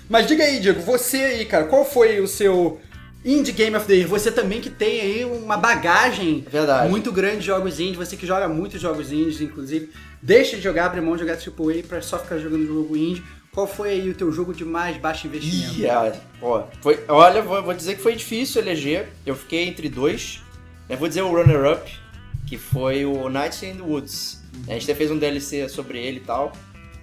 Speaker 1: Mas diga aí, Diego, você aí, cara, qual foi o seu Indie Game of the Year. Você também que tem aí uma bagagem
Speaker 2: É Verdade.
Speaker 1: muito grande de jogos indies, você que joga muitos jogos indies, inclusive, deixa de jogar, abre mão de jogar AAA pra só ficar jogando jogo indie. Qual foi aí o teu jogo de mais baixo investimento?
Speaker 2: Ah, pô, foi, olha, vou, vou dizer que foi difícil eleger. Eu fiquei entre dois. Eu vou dizer o runner-up, que foi o Nights in the Woods. A gente até fez um DLC sobre ele e tal.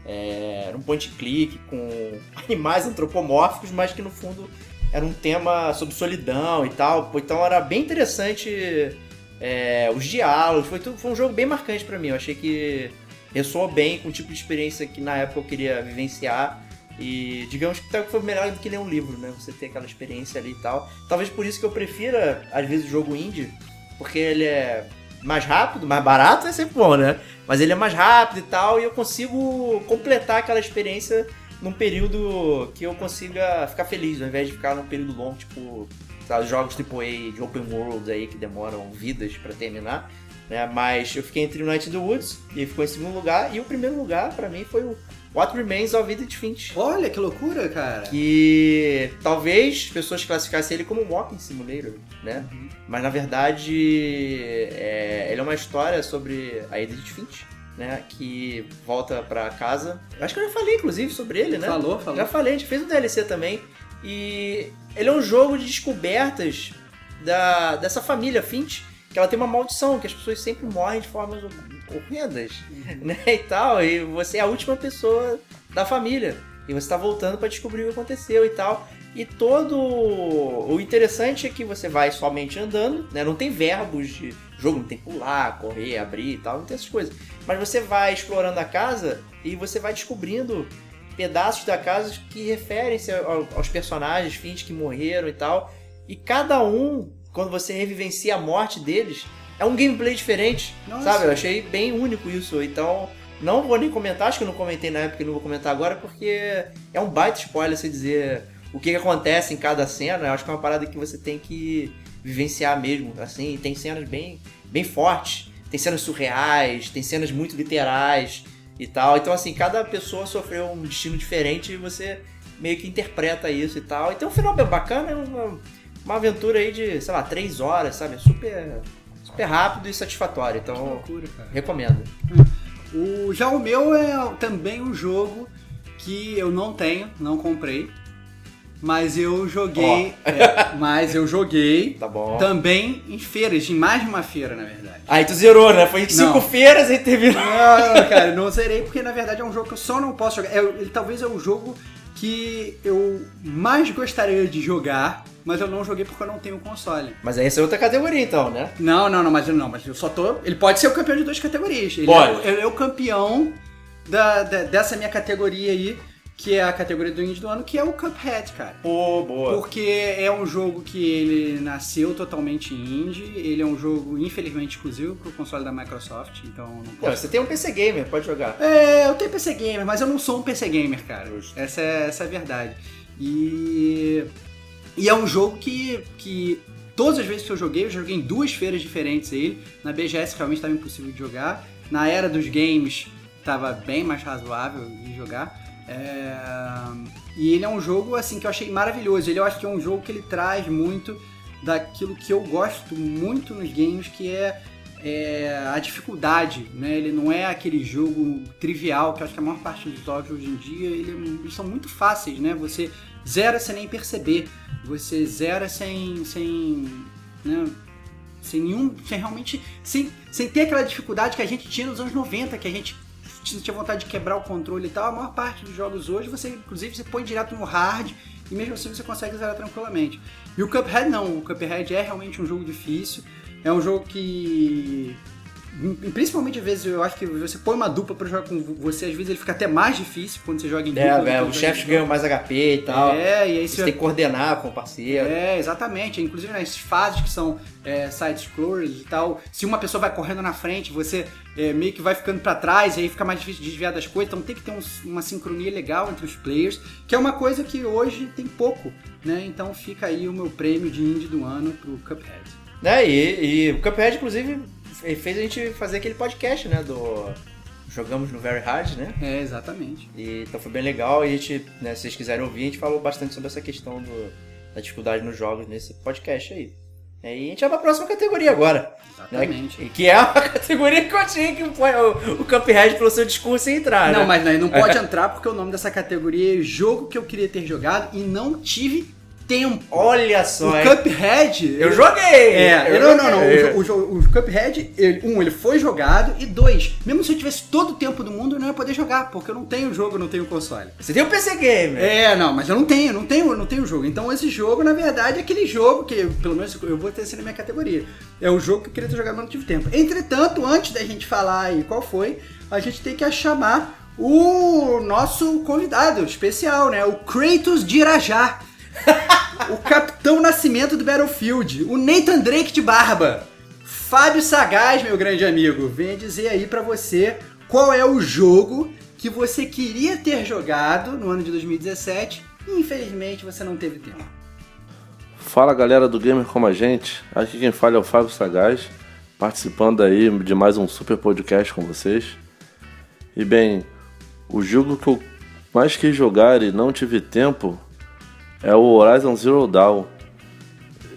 Speaker 2: É, era um point click com animais antropomórficos, mas que no fundo era um tema sobre solidão e tal. Então era bem interessante é, os diálogos. Foi, tudo- foi um jogo bem marcante pra mim. Eu achei que ressoou bem com o tipo de experiência que na época eu queria vivenciar. E digamos que foi melhor do que ler um livro, né? Você ter aquela experiência ali e tal. Talvez por isso que eu prefira, às vezes, o jogo indie, porque ele é mais rápido, mais barato é sempre bom, né? Mas ele é mais rápido e tal, e eu consigo completar aquela experiência num período que eu consiga ficar feliz, ao invés de ficar num período longo, tipo, sabe, os jogos AAA de open world aí que demoram vidas pra terminar. Né? Mas eu fiquei entre Night in the Woods, e ficou em segundo lugar, e o primeiro lugar pra mim foi o What Remains of Edith Finch.
Speaker 1: Olha que loucura, cara.
Speaker 2: Que talvez as pessoas classificassem ele como um walking simulator, né? Mas na verdade é, ele é uma história sobre a Edith Finch, né? Que volta pra casa. Acho que eu já falei inclusive sobre ele, né?
Speaker 1: Falou, falou.
Speaker 2: Já falei, a gente fez um DLC também. E ele é um jogo de descobertas da, dessa família Finch, que ela tem uma maldição, que as pessoas sempre morrem de formas horrendas, né? E tal. E você é a última pessoa da família. E você tá voltando pra descobrir o que aconteceu e tal. E todo. O interessante é que você vai somente andando, né? Não tem verbos de jogo, não tem pular, correr, abrir e tal, não tem essas coisas. Mas você vai explorando a casa e você vai descobrindo pedaços da casa que referem-se ao- aos personagens fins que morreram e tal. E cada um, quando você revivencia a morte deles, é um gameplay diferente,
Speaker 1: Nossa.
Speaker 2: sabe? Eu achei bem único isso. Então, não vou nem comentar, acho que eu não comentei na época e não vou comentar agora, porque é um baita spoiler você dizer o que, que acontece em cada cena. Eu acho que é uma parada que você tem que vivenciar mesmo, assim. Tem cenas bem, bem fortes, tem cenas surreais, tem cenas muito literais e tal. Então, assim, cada pessoa sofreu um destino diferente e você meio que interpreta isso e tal. Então, o final bem bacana, é uma, uma aventura aí de, sei lá, três horas, sabe? Super, super rápido e satisfatório.
Speaker 1: Que
Speaker 2: Então,
Speaker 1: loucura, cara.
Speaker 2: recomendo.
Speaker 1: O, já o meu é também um jogo que eu não tenho, não comprei. Mas eu joguei. é, mas eu joguei
Speaker 2: Tá bom.
Speaker 1: também em feiras, em mais de uma feira, na verdade.
Speaker 2: Aí tu zerou, né? Foi em cinco
Speaker 1: Não.
Speaker 2: feiras e terminou.
Speaker 1: Não, não, cara, não zerei porque na verdade é um jogo que eu só não posso jogar. É, ele talvez é o jogo que eu mais gostaria de jogar, mas eu não joguei porque eu não tenho console.
Speaker 2: Mas essa é outra categoria, então, né?
Speaker 1: Não, não, não, mas eu não, mas eu só tô. Ele pode ser o campeão de duas categorias. Ele,
Speaker 2: Pode.
Speaker 1: É, o- ele é o campeão da, da- dessa minha categoria aí, que é a categoria do indie do ano, que é o Cuphead, cara.
Speaker 2: Pô, boa.
Speaker 1: Porque é um jogo que ele nasceu totalmente indie, ele é um jogo infelizmente exclusivo pro console da Microsoft, então não
Speaker 2: Não,
Speaker 1: posso.
Speaker 2: você tem um PC Gamer, pode jogar.
Speaker 1: É, eu tenho PC Gamer, mas eu não sou um PC Gamer, cara.
Speaker 2: Justo.
Speaker 1: Essa é, essa é a verdade. E. E é um jogo que, que todas as vezes que eu joguei, eu joguei em duas feiras diferentes ele. Na BGS realmente estava impossível de jogar. Na era dos games estava bem mais razoável de jogar. É, E ele é um jogo assim que eu achei maravilhoso. Ele eu acho que é um jogo que ele traz muito daquilo que eu gosto muito nos games, que é, é a dificuldade, né? Ele não é aquele jogo trivial, que eu acho que a maior parte dos jogos hoje em dia ele eles são muito fáceis, né? Você zera sem nem perceber, você zera sem, sem, né? sem nenhum, sem realmente, sem, sem ter aquela dificuldade que a gente tinha nos anos 90, que a gente tinha vontade de quebrar o controle e tal. A maior parte dos jogos hoje, você inclusive você põe direto no hard e mesmo assim você consegue zerar tranquilamente. E o Cuphead não, o Cuphead é realmente um jogo difícil, é um jogo que Principalmente às vezes eu acho que você põe uma dupla pra jogar com você, às vezes ele fica até mais difícil quando você joga em
Speaker 2: É,
Speaker 1: dupla. joga
Speaker 2: os chefes
Speaker 1: em
Speaker 2: ganham mais HP e tal.
Speaker 1: É, e aí
Speaker 2: Você
Speaker 1: você
Speaker 2: tem que coordenar com o parceiro.
Speaker 1: é, exatamente. Inclusive nas fases que são é, side-scrollers e tal, se uma pessoa vai correndo na frente, você é, meio que vai ficando pra trás e aí fica mais difícil de desviar das coisas. Então tem que ter um- uma sincronia legal entre os players, que é uma coisa que hoje tem pouco, né? Então fica aí o meu prêmio de indie do ano pro Cuphead.
Speaker 2: Né? E, e o Cuphead, inclusive, fe- fez a gente fazer aquele podcast, né? Do. Jogamos no Very Hard, né?
Speaker 1: É, exatamente.
Speaker 2: E, então foi bem legal. E a gente, né, se vocês quiserem ouvir, a gente falou bastante sobre essa questão do, da dificuldade nos jogos nesse podcast aí. E a gente vai pra próxima categoria agora.
Speaker 1: Exatamente.
Speaker 2: Né? Que é a categoria que eu achei que o, o Cuphead pelo seu discurso entrar,
Speaker 1: Não,
Speaker 2: né?
Speaker 1: mas não, não pode entrar porque o nome dessa categoria é jogo que eu queria ter jogado e não tive tempo.
Speaker 2: Olha só,
Speaker 1: o
Speaker 2: hein?
Speaker 1: Cuphead.
Speaker 2: Eu joguei!
Speaker 1: É,
Speaker 2: eu
Speaker 1: não, não, não. O, o, o Cuphead, ele- um, ele foi jogado, e dois, mesmo se eu tivesse todo o tempo do mundo, eu não ia poder jogar, porque eu não tenho jogo, eu não tenho console.
Speaker 2: Você tem o PC Gamer.
Speaker 1: É, não, mas eu não tenho, não tenho, não tenho jogo. Então esse jogo, na verdade, é aquele jogo que, pelo menos, eu vou ter esse na minha categoria. É o jogo que eu queria ter jogado, mas não tive tempo. Entretanto, antes da gente falar aí qual foi, a gente tem que chamar o nosso convidado especial, né? O Kratos de Irajá. o Capitão Nascimento do Battlefield. O Nathan Drake de barba. Fábio Sagaz, meu grande amigo, venha dizer aí pra você qual é o jogo que você queria ter jogado no ano de 2017 e infelizmente você não teve tempo.
Speaker 5: Fala galera do Gamer Como a Gente, aqui quem fala é o Fábio Sagaz, participando aí de mais um super podcast com vocês. E bem, o jogo que eu mais quis jogar e não tive tempo é o Horizon Zero Dawn.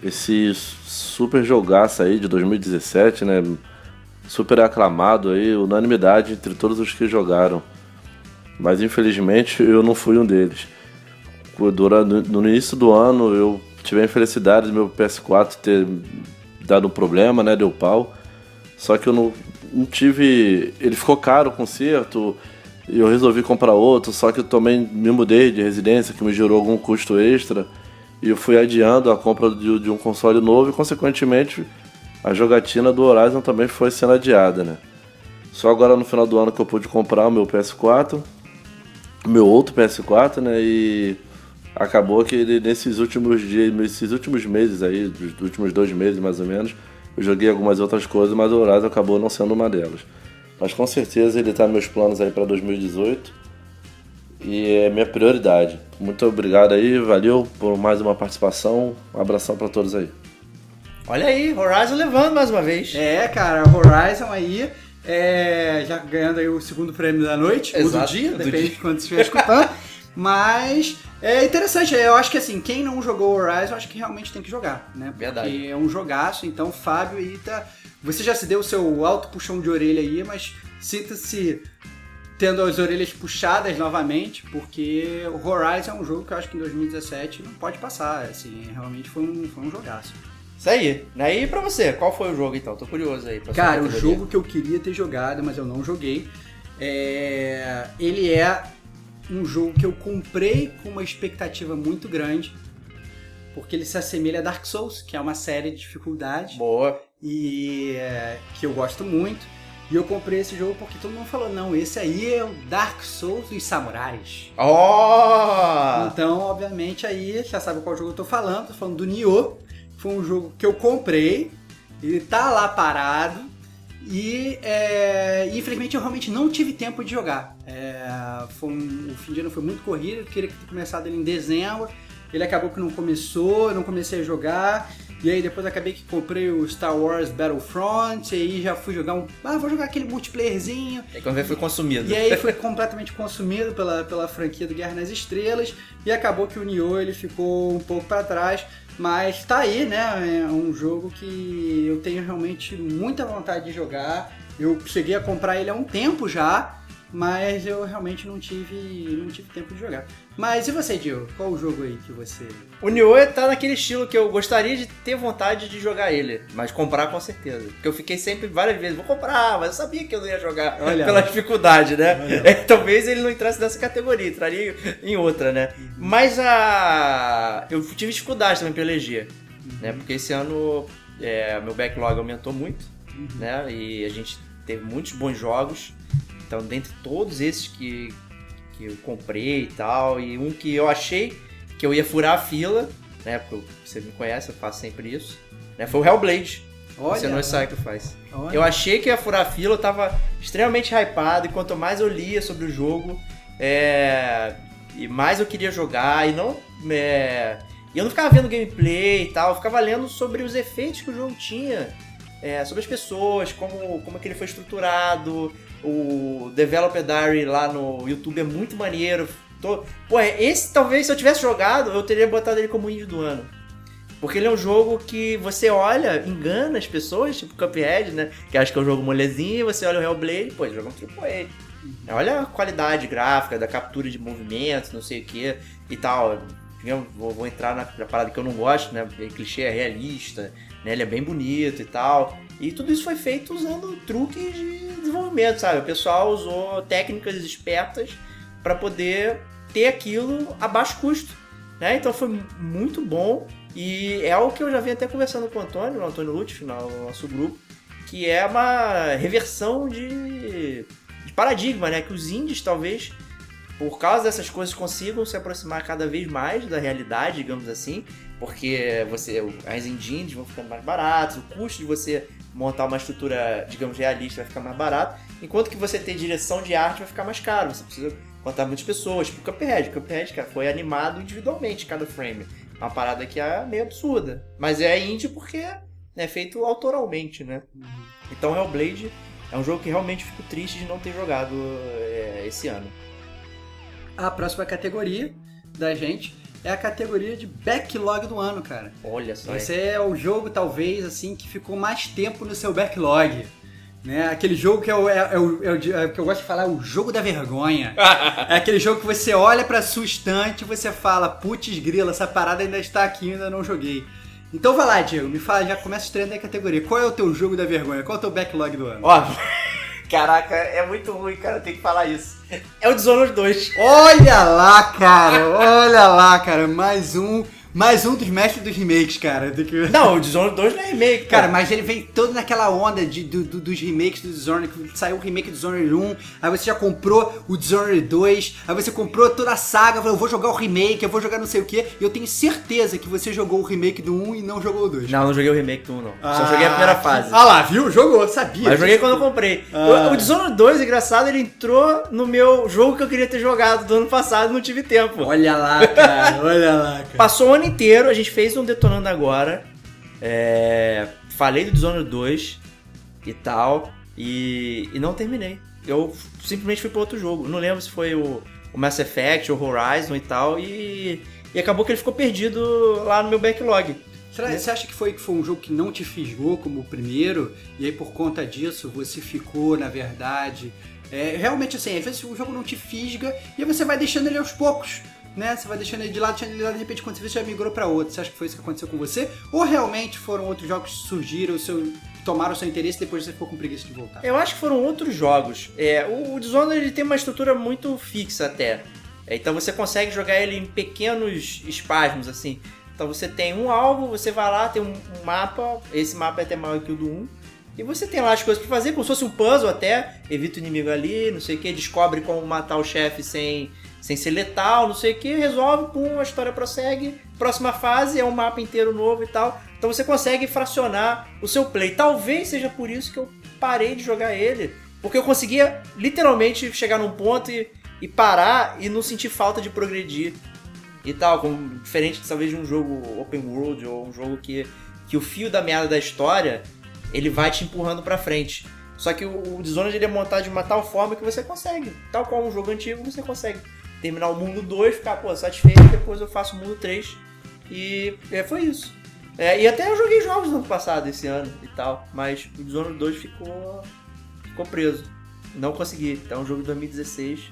Speaker 5: Esse super jogaço aí de 2017, né? Super aclamado aí, unanimidade entre todos os que jogaram. Mas infelizmente eu não fui um deles. Durante, no início do ano eu tive a infelicidade do meu PS4 ter dado um problema, né? Deu pau. Só que eu não, não tive. Ele ficou caro o conserto. E eu resolvi comprar outro, só que eu também me mudei de residência, que me gerou algum custo extra. E eu fui adiando a compra de, de um console novo e, consequentemente, a jogatina do Horizon também foi sendo adiada, né? Só agora no final do ano que eu pude comprar o meu PS4, o meu outro PS4, né? E acabou que ele, nesses últimos dias, nesses últimos meses aí, dos últimos dois meses mais ou menos, eu joguei algumas outras coisas, mas o Horizon acabou não sendo uma delas. Mas com certeza ele tá nos meus planos aí para 2018 e é minha prioridade. Muito obrigado aí, valeu por mais uma participação. Um abração para todos aí.
Speaker 2: Olha aí, Horizon levando mais uma vez.
Speaker 1: É, cara, Horizon aí, é, já ganhando aí o segundo prêmio da noite, ou do
Speaker 2: Exato,
Speaker 1: dia,
Speaker 2: do
Speaker 1: depende
Speaker 2: dia.
Speaker 1: de quando você estiver escutando. Mas é interessante, eu acho que assim, quem não jogou Horizon, acho que realmente tem que jogar, né? Porque
Speaker 2: Verdade.
Speaker 1: é um jogaço, então o Fábio aí tá. Você já se deu o seu alto puxão de orelha aí, mas sinta-se tendo as orelhas puxadas novamente, porque o Horizon é um jogo que eu acho que em 2017 não pode passar, assim, realmente foi um, foi um jogaço.
Speaker 2: Isso aí. E pra você, qual foi o jogo então? Tô curioso aí. Pra
Speaker 1: Cara, o jogo que eu queria ter jogado, mas eu não joguei, é... ele é um jogo que eu comprei com uma expectativa muito grande, porque ele se assemelha a Dark Souls, que é uma série de dificuldades
Speaker 2: Boa.
Speaker 1: E é, que eu gosto muito. E eu comprei esse jogo porque todo mundo falou, não, esse aí é o Dark Souls dos samurais.
Speaker 2: Ó!
Speaker 1: Então, obviamente, aí já sabe qual jogo eu tô falando. Tô falando do Nioh. Foi um jogo que eu comprei. Ele tá lá parado. E é, infelizmente eu realmente não tive tempo de jogar. É, foi um- o fim de ano foi muito corrido. Eu queria ter começado ele em dezembro. Ele acabou que não começou, eu não comecei a jogar. E aí depois acabei que comprei o Star Wars Battlefront. E aí já fui jogar um. Ah, vou jogar aquele multiplayerzinho.
Speaker 2: É quando vê foi consumido.
Speaker 1: E aí foi completamente consumido pela, pela franquia do Guerra nas Estrelas e acabou que o Nioh ele ficou um pouco para trás, mas tá aí, né? É um jogo que eu tenho realmente muita vontade de jogar. Eu cheguei a comprar ele há um tempo já, mas eu realmente não tive, não tive tempo de jogar. Mas e você, Dio? Qual o jogo aí que você
Speaker 2: O Nioh tá naquele estilo que eu gostaria de ter vontade de jogar ele, mas comprar com certeza. Porque eu fiquei sempre várias vezes, vou comprar, mas eu sabia que eu não ia jogar
Speaker 1: Olha
Speaker 2: pela dificuldade, né? É, talvez ele não entrasse nessa categoria, entraria em outra, né? Mas a. Eu tive dificuldade também pra eleger, né? Porque esse ano é, meu backlog aumentou muito, né? E a gente teve muitos bons jogos. Então, dentre todos esses que, que eu comprei e tal, e um que eu achei que eu ia furar a fila, né? Porque você me conhece, eu faço sempre isso. Né, foi o Hellblade. Você não Sacrifice.
Speaker 1: olha.
Speaker 2: Eu achei que ia furar a fila, eu tava extremamente hypado, e quanto mais eu lia sobre o jogo, é, e mais eu queria jogar, e não. é, e eu não ficava vendo gameplay e tal, eu ficava lendo sobre os efeitos que o jogo tinha, é, sobre as pessoas, como, como é que ele foi estruturado. O Developer Diary lá no YouTube é muito maneiro, Tô... Pô, é, esse talvez se eu tivesse jogado, eu teria botado ele como indie do ano. Porque ele é um jogo que você olha, engana as pessoas, tipo Cuphead, né? Que acha que é um jogo molezinho, você olha o Hellblade, pô, joga um AAA. Olha a qualidade gráfica, da captura de movimentos, não sei o que e tal. Eu vou, vou entrar na, na parada que eu não gosto, né? Porque clichê é realista, né? Ele é bem bonito e tal. E tudo isso foi feito usando truques de desenvolvimento, sabe? O pessoal usou técnicas espertas para poder ter aquilo a baixo custo, né? Então foi muito bom e é algo que eu já vim até conversando com o Antônio, o Antônio Lutz, no nosso grupo, que é uma reversão de, de paradigma, né? Que os indies talvez por causa dessas coisas consigam se aproximar cada vez mais da realidade, digamos assim, porque você as engines vão ficando mais baratas, o custo de você montar uma estrutura, digamos, realista vai ficar mais barato, enquanto que você ter direção de arte vai ficar mais caro, você precisa contar muitas pessoas, tipo o Cuphead, o Cuphead, cara, foi animado individualmente cada frame, uma parada que é meio absurda, mas é indie porque é feito autoralmente, né? Então Hellblade é um jogo que realmente fico triste de não ter jogado é, esse ano.
Speaker 1: A próxima categoria da gente é a categoria de backlog do ano, cara.
Speaker 2: Olha só.
Speaker 1: Esse é o jogo, talvez, assim, que ficou mais tempo no seu backlog. Né? Aquele jogo que é o, é, é o, é o- é o que eu gosto de falar, o jogo da vergonha. é aquele jogo que você olha pra sua estante e você fala, putz grila, essa parada ainda está aqui e ainda não joguei. Então vai lá, Diego, me fala, já começa estreando a categoria. Qual é o teu jogo da vergonha? Qual é o teu backlog do ano?
Speaker 2: Ó, caraca, é muito ruim, cara, tem que falar isso. É o Dishonored 2.
Speaker 1: Olha lá, cara, olha lá, cara, mais um, mais um dos mestres dos remakes, cara. do que-
Speaker 2: Não, o Dishonored 2 não é remake,
Speaker 1: Cara,
Speaker 2: cara.
Speaker 1: mas ele vem todo naquela onda de, do- do- dos remakes do Dishonored, saiu o remake do Dishonored 1, aí você já comprou o Dishonored 2, aí você comprou toda a saga, falou, eu vou jogar o remake, eu vou jogar não sei o que, e eu tenho certeza que você jogou o remake do 1 e não jogou o 2.
Speaker 2: Não, não joguei o remake do 1, não. Só joguei a primeira fase.
Speaker 1: Ah lá, viu? Jogou, sabia.
Speaker 2: Mas joguei quando eu comprei.
Speaker 1: Ah.
Speaker 2: O, o Dishonored 2, engraçado, ele entrou no meu jogo que eu queria ter jogado do ano passado e não tive tempo.
Speaker 1: Olha lá, cara, olha lá, cara.
Speaker 2: Passou o ano inteiro, a gente fez um Detonando Agora. é, falei do Dishonored 2 e tal. E, e não terminei. Eu simplesmente fui para outro jogo. Não lembro se foi o, o Mass Effect ou Horizon e tal. E, e acabou que ele ficou perdido lá no meu backlog.
Speaker 1: Será, você acha que foi, que foi um jogo que não te fisgou como o primeiro, e aí por conta disso você ficou, na verdade. é, realmente assim, às vezes o jogo não te fisga e aí você vai deixando ele aos poucos. Né? Você vai deixando ele de lado, deixando ele de lado, de repente quando você vê, já migrou pra outro. Você acha que foi isso que aconteceu com você? Ou realmente foram outros jogos que surgiram, o seu, tomaram o seu interesse e depois você ficou com preguiça de voltar?
Speaker 2: Eu acho que foram outros jogos. É, o, o Dishonored ele tem uma estrutura muito fixa até. É, então você consegue jogar ele em pequenos espasmos, assim. Então você tem um alvo, você vai lá, tem um, um mapa, esse mapa é até maior que o do 1. E você tem lá as coisas pra fazer, como se fosse um puzzle até. Evita o inimigo ali, não sei o que, descobre como matar o chefe sem, sem ser letal, não sei o que, resolve, pum, a história prossegue. Próxima fase é um mapa inteiro novo e tal. Então você consegue fracionar o seu play. Talvez seja por isso que eu parei de jogar ele. Porque eu conseguia literalmente chegar num ponto e, e parar e não sentir falta de progredir. E tal, como, diferente talvez de um jogo open world ou um jogo que, que o fio da meada da história ele vai te empurrando pra frente. Só que o, o Dishonored ele é montado de uma tal forma que você consegue, tal qual um jogo antigo, você consegue terminar o mundo 2, ficar pô, satisfeito, depois eu faço o mundo 3 e é, foi isso. É, e até eu joguei jogos no ano passado, esse ano e tal, mas o Dishonored 2 ficou, ficou preso. Não consegui. É um jogo de 2016.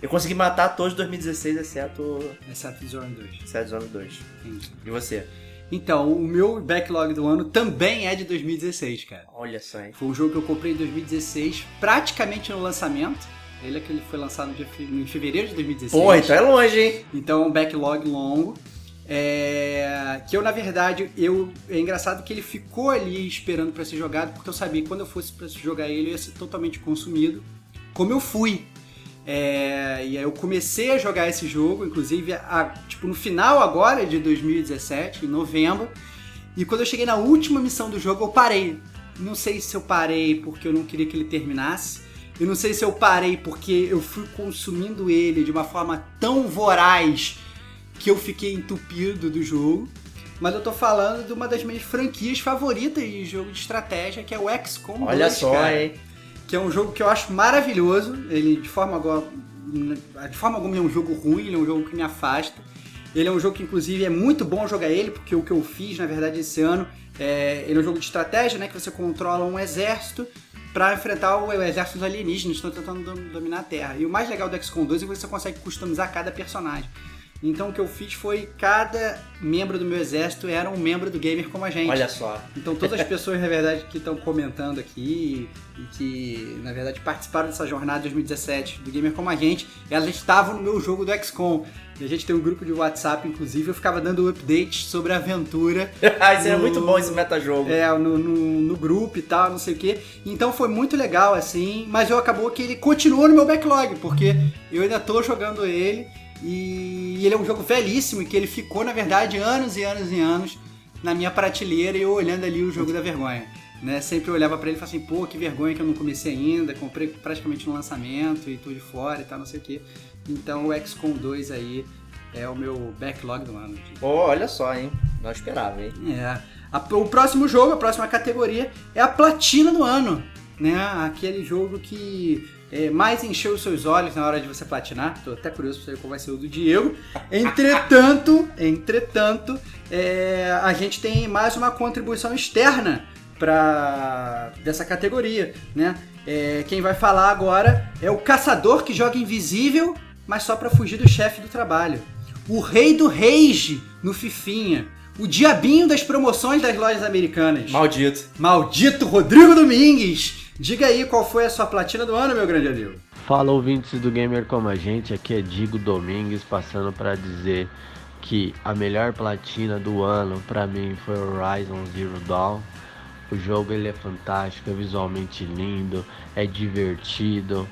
Speaker 2: Eu consegui matar todos de 2016, exceto,
Speaker 1: Exceto Dishonored 2.
Speaker 2: exceto Dishonored 2.
Speaker 1: Entendi.
Speaker 2: E você?
Speaker 1: Então, o meu backlog do ano também é de 2016, cara.
Speaker 2: Olha só, hein?
Speaker 1: Foi um jogo que eu comprei em 2016, praticamente no lançamento. Ele é que ele foi lançado em fevereiro de 2016.
Speaker 2: Pô, então é longe, hein?
Speaker 1: Então é um backlog longo. É, que eu, na verdade, eu é engraçado que ele ficou ali esperando pra ser jogado, porque eu sabia que quando eu fosse pra jogar ele, eu ia ser totalmente consumido, como eu fui. É, e aí eu comecei a jogar esse jogo, inclusive a- tipo, no final agora de 2017, em novembro. E quando eu cheguei na última missão do jogo, eu parei. Não sei se eu parei porque eu não queria que ele terminasse. Eu não sei se eu parei porque eu fui consumindo ele de uma forma tão voraz que eu fiquei entupido do jogo. Mas eu tô falando de uma das minhas franquias favoritas de jogo de estratégia, que é o XCOM
Speaker 2: Olha
Speaker 1: 2,
Speaker 2: só,
Speaker 1: cara
Speaker 2: hein?
Speaker 1: que é um jogo que eu acho maravilhoso. Ele, de forma agora, de forma alguma é um jogo ruim, ele é um jogo que me afasta. Ele é um jogo que, inclusive, é muito bom jogar ele, porque o que eu fiz, na verdade, esse ano, é, ele é um jogo de estratégia, né? Que você controla um exército para enfrentar o exército dos alienígenas que estão tentando dominar a Terra. E o mais legal do XCOM 2 é que você consegue customizar cada personagem. Então o que eu fiz foi cada membro do meu exército era um membro do gamer como a gente.
Speaker 2: Olha só.
Speaker 1: Então todas as pessoas, na verdade, que estão comentando aqui e que, na verdade, participaram dessa jornada de 2017 do gamer como a gente, elas estavam no meu jogo do XCOM. E a gente tem um grupo de WhatsApp, inclusive, eu ficava dando updates sobre a aventura.
Speaker 2: ah, isso no, é muito bom esse metajogo.
Speaker 1: É, no, no, no, grupo e tal, não sei o quê. Então foi muito legal, assim, mas eu acabou que ele continuou no meu backlog, porque eu ainda tô jogando ele e ele é um jogo velhíssimo e que ele ficou, na verdade, anos e anos e anos na minha prateleira e eu olhando ali o jogo da vergonha. Né? Sempre eu olhava para ele e falava assim, pô, que vergonha que eu não comecei ainda, comprei praticamente no lançamento e tô de fora e tal, não sei o que. Então o XCOM 2 aí é o meu backlog do ano.
Speaker 2: Pô, olha só, hein? Não esperava, hein?
Speaker 1: É. O próximo jogo, a próxima categoria é a platina do ano. Né? Aquele jogo que é, mais encheu os seus olhos na hora de você platinar. Tô até curioso para saber qual vai ser o do Diego. Entretanto, entretanto, é, a gente tem mais uma contribuição externa para dessa categoria, né? É, quem vai falar agora é o caçador que joga invisível, mas só para fugir do chefe do trabalho. O rei do rage no Fifinha. O diabinho das promoções das lojas americanas.
Speaker 2: Maldito.
Speaker 1: Maldito Rodrigo Domingues. Diga aí qual foi a sua platina do ano, meu grande amigo.
Speaker 6: Fala ouvintes do Gamer Como a Gente, aqui é Digo Domingues passando para dizer que a melhor platina do ano para mim foi Horizon Zero Dawn. O jogo ele é fantástico, é visualmente lindo, é divertido,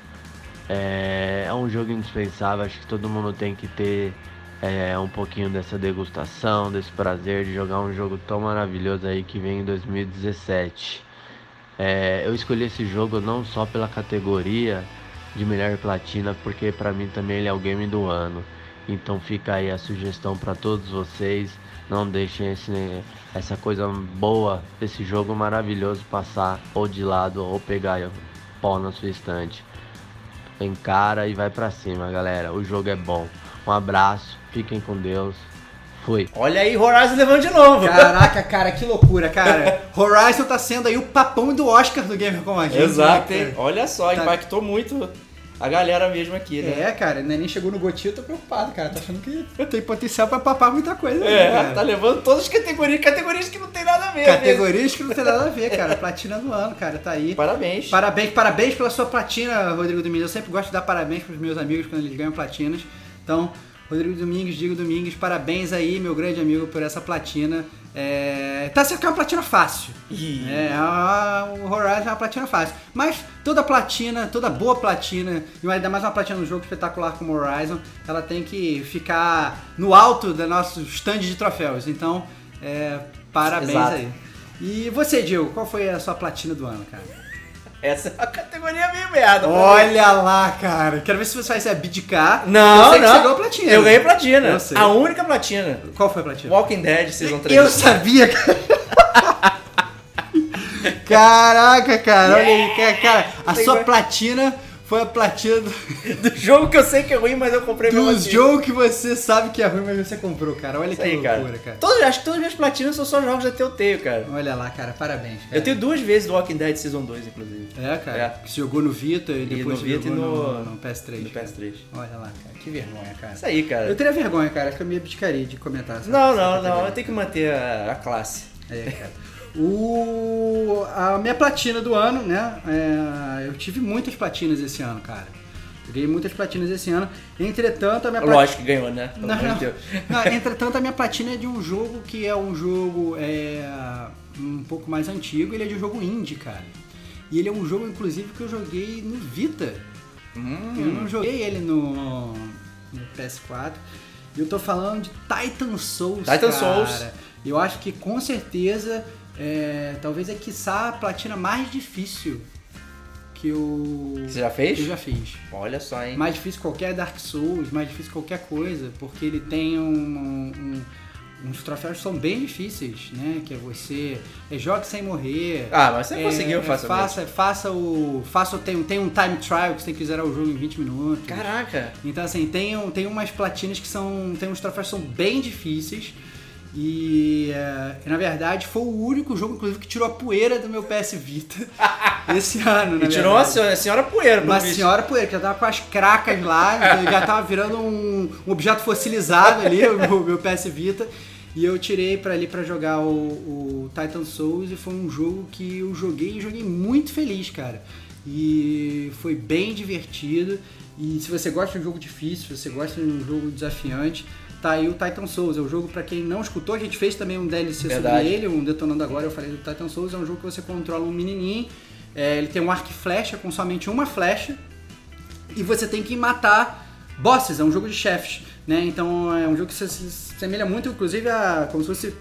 Speaker 6: é, é um jogo indispensável. Acho que todo mundo tem que ter é, um pouquinho dessa degustação, desse prazer de jogar um jogo tão maravilhoso aí que vem em 2017. É, eu escolhi esse jogo não só pela categoria de melhor platina, porque para mim também ele é o game do ano. Então fica aí a sugestão para todos vocês. Não deixem esse, essa coisa boa desse jogo maravilhoso passar ou de lado ou pegar pó na sua estante. Encara e vai para cima, galera. O jogo é bom. Um abraço, fiquem com Deus. Fui.
Speaker 2: Olha aí, Horizon levando de novo.
Speaker 1: Caraca, cara, que loucura, cara. Horizon tá sendo aí o papão do Oscar do Gamer com a gente.
Speaker 2: Exato. Né? Olha só, tá. impactou muito a galera mesmo aqui, né?
Speaker 1: É, cara, nem chegou no Gotinho, eu tô preocupado, cara. Tá achando que tem potencial pra papar muita coisa.
Speaker 2: É, né, tá levando todas as categorias, categorias que não tem nada a ver.
Speaker 1: Categorias mesmo. que não tem nada a ver, cara. Platina do ano, cara, tá aí.
Speaker 2: Parabéns.
Speaker 1: Parabéns, parabéns pela sua platina, Rodrigo Domingos. Eu sempre gosto de dar parabéns pros meus amigos quando eles ganham platinas. Então, Rodrigo Domingues, Diego Domingues, parabéns aí, meu grande amigo, por essa platina. É, tá sendo uma platina fácil. É, a, o Horizon é uma platina fácil. Mas toda platina, toda boa platina, e ainda mais uma platina no jogo espetacular como Horizon, ela tem que ficar no alto do nosso stand de troféus. Então, é, parabéns Exato. aí. E você, Diego, qual foi a sua platina do ano, cara?
Speaker 2: Essa é uma categoria meio merda.
Speaker 1: Olha lá, cara. Quero ver se você vai se abdicar.
Speaker 2: Não, eu não.
Speaker 1: você ganhou platina.
Speaker 2: Eu ganhei platina. Eu sei. A única platina.
Speaker 1: Qual foi a platina?
Speaker 2: Walking Dead Season 3.
Speaker 1: Eu sabia, cara. Caraca, cara. Olha aí, cara. A sua platina foi a platina do...
Speaker 2: do jogo que eu sei que é ruim, mas eu comprei
Speaker 1: Do assim. jogo que você sabe que é ruim, mas você comprou, cara. Olha Isso que aí, loucura, cara. cara.
Speaker 2: Todos, acho que todas as minhas platinas são só jogos da Telltale, cara.
Speaker 1: Olha lá, cara. Parabéns, cara.
Speaker 2: Eu tenho duas vezes do Walking Dead Season 2, inclusive.
Speaker 1: É, cara? É. Você jogou no Vita e depois
Speaker 2: e no Vita
Speaker 1: jogou
Speaker 2: no,
Speaker 1: no, PS3.
Speaker 2: No PS3.
Speaker 1: Olha lá, cara. Que vergonha, cara.
Speaker 2: Isso aí, cara.
Speaker 1: Eu teria vergonha, cara. Acho que eu me abdicaria de comentar essa
Speaker 2: Não, não, não. Eu tenho que manter a, a classe.
Speaker 1: É, cara. O, a minha platina do ano, né? É, eu tive muitas platinas esse ano, cara. Eu ganhei muitas platinas esse ano. Entretanto, a minha
Speaker 2: platina. Lógico que ganhou, né?
Speaker 1: Não, não. não, entretanto, a minha platina é de um jogo que é um jogo é, um pouco mais antigo. Ele é de um jogo indie, cara. E ele é um jogo, inclusive, que eu joguei no Vita. Hum. Eu não joguei ele no, no PS4. E eu tô falando de Titan Souls.
Speaker 2: Titan
Speaker 1: cara.
Speaker 2: Souls.
Speaker 1: Eu acho que com certeza é, talvez é quiçá a platina mais difícil que eu.
Speaker 2: Você já fez?
Speaker 1: Eu já fiz.
Speaker 2: Olha só, hein?
Speaker 1: Mais difícil que qualquer Dark Souls, mais difícil que qualquer coisa, porque ele tem um, um, uns troféus que são bem difíceis, né? Que é você é, jogue sem morrer.
Speaker 2: Ah, mas você
Speaker 1: é,
Speaker 2: conseguiu
Speaker 1: é,
Speaker 2: facilmente.
Speaker 1: faça, faça o. Faça, o- tem, tem um time trial que você tem que zerar o jogo em 20 minutos.
Speaker 2: Caraca.
Speaker 1: Então, assim, tem, tem umas platinas que são. Tem uns troféus que são bem difíceis. E, é, na verdade, foi o único jogo, inclusive, que tirou a poeira do meu PS Vita esse ano, né?
Speaker 2: E tirou uma senhora, senhora poeira,
Speaker 1: Uma
Speaker 2: visto.
Speaker 1: senhora poeira, que já tava com as cracas lá, já tava virando um, um objeto fossilizado ali, o meu, meu PS Vita. E eu tirei pra ali pra jogar o, o Titan Souls e foi um jogo que eu joguei e joguei muito feliz, cara. E foi bem divertido. E se você gosta de um jogo difícil, se você gosta de um jogo desafiante, tá aí o Titan Souls. É um jogo pra quem não escutou, a gente fez também um DLC
Speaker 2: Verdade.
Speaker 1: sobre ele, um Detonando Agora, eu falei do Titan Souls. É um jogo que você controla um menininho, é, ele tem um arco e flecha com somente uma flecha e você tem que matar bosses, é um jogo de chefes, né? Então é um jogo que se se assemelha muito, inclusive, a como se fosse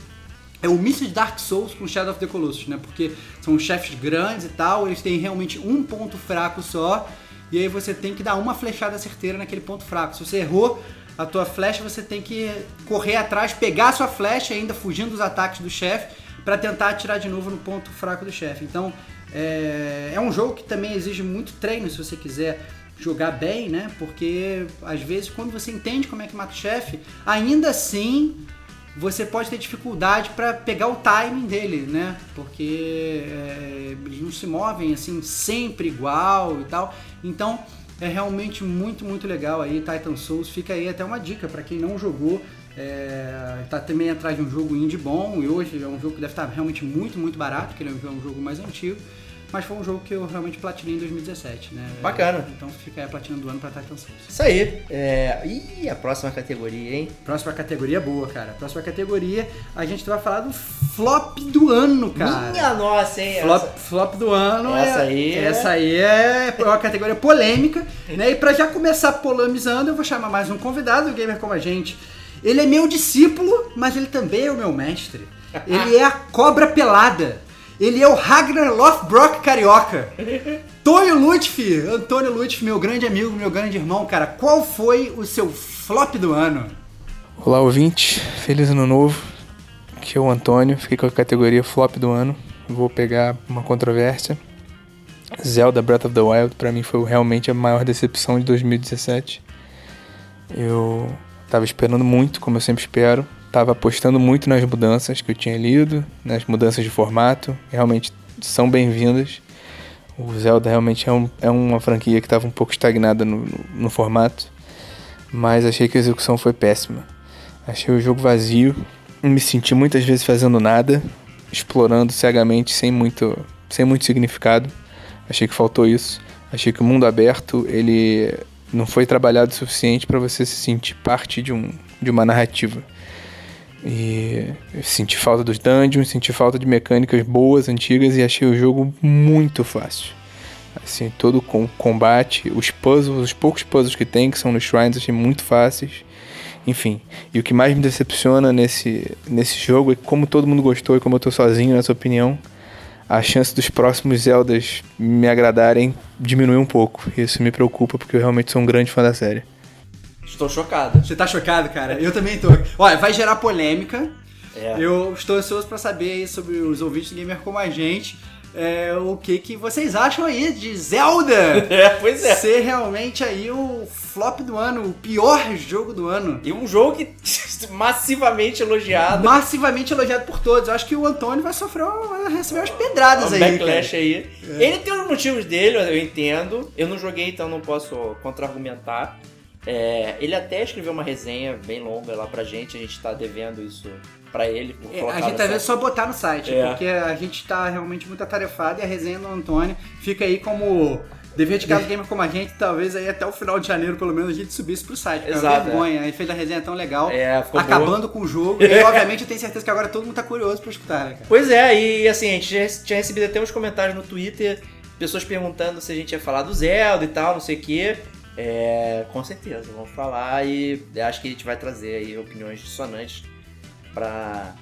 Speaker 1: é o misto de Dark Souls com Shadow of the Colossus, né? Porque são chefes grandes e tal, eles têm realmente um ponto fraco só, e aí você tem que dar uma flechada certeira naquele ponto fraco. Se você errou a tua flecha, você tem que correr atrás, pegar a sua flecha ainda fugindo dos ataques do chefe para tentar atirar de novo no ponto fraco do chefe. Então é, é um jogo que também exige muito treino se você quiser jogar bem, né? Porque às vezes quando você entende como é que mata o chefe, ainda assim você pode ter dificuldade para pegar o timing dele, né? Porque é, eles não se movem assim sempre igual e tal. Então é realmente muito, muito legal aí Titan Souls. Fica aí até uma dica para quem não jogou. É, tá também atrás de um jogo indie bom e hoje é um jogo que deve estar realmente muito, muito barato, porque ele é um jogo mais antigo. Mas foi um jogo que eu realmente platinei em 2017, né?
Speaker 2: Bacana.
Speaker 1: Então fica aí a platina do ano pra Titan Souls.
Speaker 2: Isso aí. É... Ih, a próxima categoria, hein?
Speaker 1: Próxima categoria boa, cara. Próxima categoria, a gente vai falar do flop do ano, cara.
Speaker 2: Minha nossa, hein?
Speaker 1: Flop,
Speaker 2: Essa-
Speaker 1: flop do ano.
Speaker 2: Essa
Speaker 1: é-
Speaker 2: aí é-
Speaker 1: Essa aí é uma categoria polêmica, né? E pra já começar polemizando, eu vou chamar mais um convidado, o gamer como a gente. Ele é meu discípulo, mas ele também é o meu mestre. Ele é a cobra pelada. Ele é o Ragnar Lothbrok carioca. Tonho Lutfi, Antônio Lutfi, meu grande amigo, meu grande irmão, cara. Qual foi o seu flop do ano?
Speaker 7: Olá, ouvinte. Feliz ano novo. Aqui é o Antônio. Fiquei com a categoria flop do ano. Vou pegar uma controvérsia. Zelda Breath of the Wild, pra mim, foi realmente a maior decepção de 2017. Eu tava esperando muito, como eu sempre espero. Tava apostando muito nas mudanças que eu tinha lido, nas mudanças de formato. Realmente são bem-vindas. O Zelda realmente é, um- é uma franquia que estava um pouco estagnada no- no- no formato mas achei que a execução foi péssima. Achei o jogo vazio, me senti muitas vezes fazendo nada, explorando cegamente sem muito, sem muito significado. Achei que faltou isso. Achei que o mundo aberto ele não foi trabalhado o suficiente para você se sentir parte de, um, de uma narrativa. E senti falta dos dungeons, senti falta de mecânicas boas, antigas e achei o jogo muito fácil. Assim, todo com combate, os puzzles, os poucos puzzles que tem, que são nos shrines, achei muito fáceis. Enfim, e o que mais me decepciona nesse, nesse jogo é que como todo mundo gostou e como eu tô sozinho nessa opinião, a chance dos próximos Zeldas me agradarem diminui um pouco. E isso me preocupa porque eu realmente sou um grande fã da série.
Speaker 2: Estou chocado.
Speaker 1: Você tá chocado, cara? Eu também tô. Olha, vai gerar polêmica.
Speaker 2: É.
Speaker 1: Eu estou ansioso pra saber aí sobre os ouvintes do gamer como a gente. é, o que, que vocês acham aí de Zelda
Speaker 2: É, pois é.
Speaker 1: ser realmente aí o flop do ano, o pior jogo do ano.
Speaker 2: E um jogo que massivamente elogiado.
Speaker 1: Massivamente elogiado por todos. Eu acho que o Antônio vai sofrer, vai receber umas pedradas
Speaker 2: Um
Speaker 1: aí.
Speaker 2: backlash
Speaker 1: cara.
Speaker 2: aí. Ele tem os motivos dele, eu entendo. Eu não joguei, então não posso contra-argumentar. É, ele até escreveu uma resenha bem longa lá pra gente, a gente tá devendo isso pra ele. por
Speaker 1: É, A gente tá vendo só botar no site,
Speaker 2: É.
Speaker 1: porque a gente tá realmente muito atarefado e a resenha do Antônio fica aí como dever de casa gamer como a gente, talvez aí até o final de janeiro, pelo menos, a gente subisse pro site. porque É uma
Speaker 2: Exato,
Speaker 1: vergonha. Aí fez a resenha tão legal,
Speaker 2: É,
Speaker 1: acabando com o jogo. E obviamente eu tenho certeza que agora todo mundo tá curioso pra escutar, né, cara?
Speaker 2: Pois é, e assim, a gente já tinha recebido até uns comentários no Twitter, pessoas perguntando se a gente ia falar do Zelda e tal, não sei o quê. É, com certeza, vamos falar e acho que a gente vai trazer aí opiniões dissonantes pra,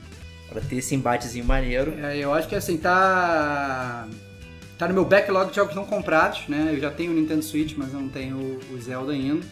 Speaker 2: pra ter esse embatezinho maneiro.
Speaker 1: É, eu acho que assim, tá. Tá no meu backlog de jogos não comprados, né? Eu já tenho o Nintendo Switch, mas não tenho o- o Zelda ainda.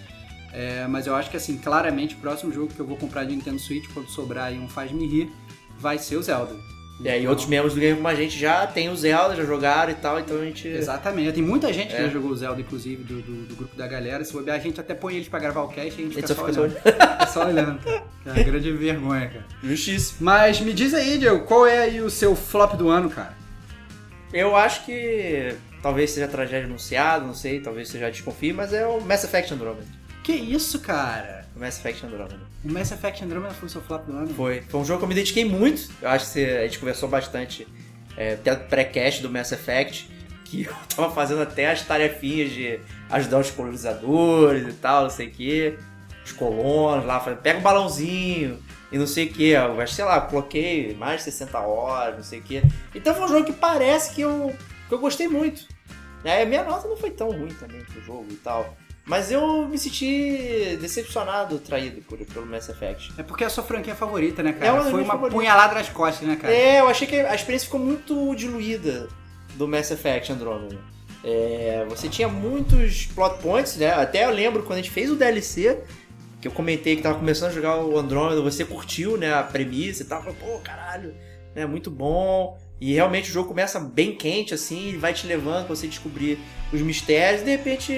Speaker 1: É, mas eu acho que, assim, claramente o próximo jogo que eu vou comprar de Nintendo Switch, quando sobrar aí um Faz-me Rir, vai ser o Zelda.
Speaker 2: E aí outros membros do game como a gente já tem o Zelda, já jogaram e tal, então a gente.
Speaker 1: Exatamente. Tem muita gente que
Speaker 2: É.
Speaker 1: já jogou o Zelda, inclusive, do, do, do grupo da galera. Se bobear, a gente até põe eles pra gravar o cast e a gente
Speaker 2: A gente
Speaker 1: fica
Speaker 2: só
Speaker 1: só
Speaker 2: fica
Speaker 1: olhando. É só olhando, cara. É uma grande vergonha, cara.
Speaker 2: Justiça.
Speaker 1: Mas me diz aí, Diego, qual é aí o seu flop do ano, cara?
Speaker 2: Eu acho que talvez seja tragédia anunciada, não sei, talvez você já desconfie, mas é o Mass Effect Andromeda.
Speaker 1: Que isso, cara?
Speaker 2: O Mass Effect Andromeda.
Speaker 1: O Mass Effect Andromeda foi o seu flop do ano?
Speaker 2: Foi. Foi um jogo que eu me dediquei muito. Eu acho que a gente conversou bastante é, até pré-cast do Mass Effect, que eu tava fazendo até as tarefinhas de ajudar os colonizadores e tal, não sei o que. Os colonos lá, falando, pega o balãozinho e não sei o que. Acho, sei lá, coloquei mais de 60 horas, não sei o que. Então foi um jogo que parece que eu, que eu gostei muito. É, a minha nota não foi tão ruim também pro jogo e tal. Mas eu me senti decepcionado, traído por, pelo Mass Effect.
Speaker 1: É porque é a sua franquia favorita, né, cara?
Speaker 2: É uma
Speaker 1: foi uma
Speaker 2: favoritas.
Speaker 1: punhalada nas costas, né, cara?
Speaker 2: É, eu achei que a experiência ficou muito diluída do Mass Effect Andromeda. É, você tinha muitos plot points, né? Até eu lembro quando a gente fez o DLC, que eu comentei que tava começando a jogar o Andromeda, você curtiu, né, a premissa e tal, falou, pô, caralho, né, muito bom. E realmente o jogo começa bem quente, assim, e vai te levando pra você descobrir os mistérios, e de repente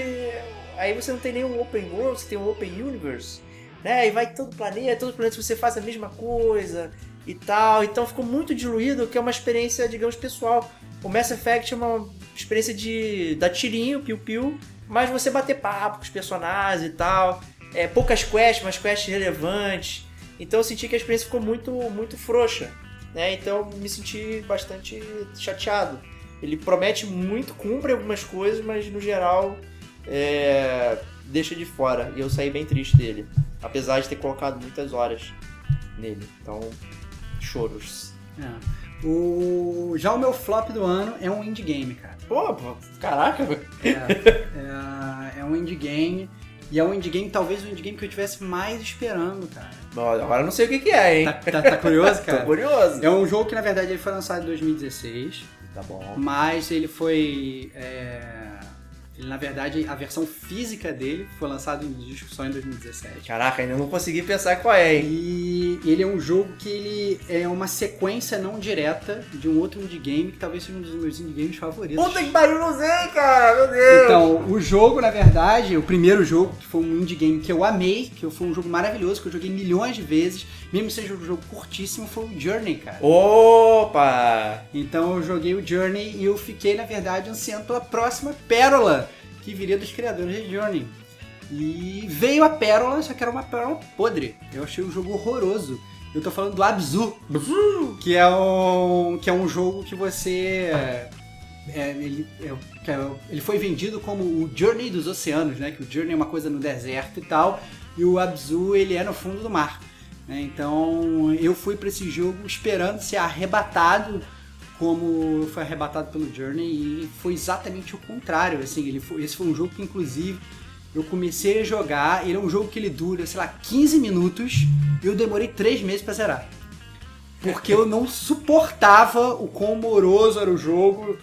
Speaker 2: aí você não tem nenhum open world, você tem um open universe, né? E vai todo planeta, todo planeta você faz a mesma coisa e tal. Então ficou muito diluído, que é uma experiência, digamos, pessoal. O Mass Effect é uma experiência de dar tirinho, piu-piu, mas você bater papo com os personagens e tal. É, poucas quests, mas quests relevantes. Então eu senti que a experiência ficou muito, muito frouxa. Né? Então me senti bastante chateado. Ele promete muito, cumpre algumas coisas, mas no geral é, deixa de fora. E eu saí bem triste dele. Apesar de ter colocado muitas horas nele. Então, choros.
Speaker 1: É. O... Já o meu flop do ano é um indie game, cara.
Speaker 2: Pô, pô, caraca,
Speaker 1: É, é, é um indie game. E é um indie game, talvez o indie game que eu tivesse mais esperando, cara.
Speaker 2: Bom, agora eu não sei o que, que é, hein?
Speaker 1: Tá, tá- tá curioso, cara?
Speaker 2: Tô curioso.
Speaker 1: É um jogo que, na verdade, ele foi lançado em 2016.
Speaker 2: Tá bom.
Speaker 1: Mas ele foi. é, Ele, na verdade, a versão física dele foi lançada em disco só em 2017.
Speaker 2: Caraca, ainda não consegui pensar qual é, hein?
Speaker 1: E ele é um jogo que ele é uma sequência não direta de um outro indie game que talvez seja um dos meus indie games favoritos.
Speaker 2: Puta que pariu, não sei, cara, meu Deus.
Speaker 1: Então, o jogo, na verdade, o primeiro jogo, que foi um indie game que eu amei, que foi um jogo maravilhoso, que eu joguei milhões de vezes, mesmo seja um jogo curtíssimo, foi o Journey, cara.
Speaker 2: Opa!
Speaker 1: Então eu joguei o Journey e eu fiquei, na verdade, ansiando pela próxima pérola que viria dos criadores de Journey. E veio a pérola, só que era uma pérola podre. Eu achei o jogo horroroso. Eu tô falando do Abzu, que é um, que é um jogo que você. é, ele, é, é- ele foi vendido como o Journey dos oceanos, né? Que o Journey é uma coisa no deserto e tal, e o Abzu ele é no fundo do mar. Né? Então eu fui pra esse jogo esperando ser arrebatado como foi arrebatado pelo Journey e foi exatamente o contrário. Assim, ele foi, esse foi um jogo que inclusive eu comecei a jogar. Ele é um jogo que ele dura, sei lá, 15 minutos. E eu demorei 3 meses pra zerar. Porque eu não suportava o quão moroso era o jogo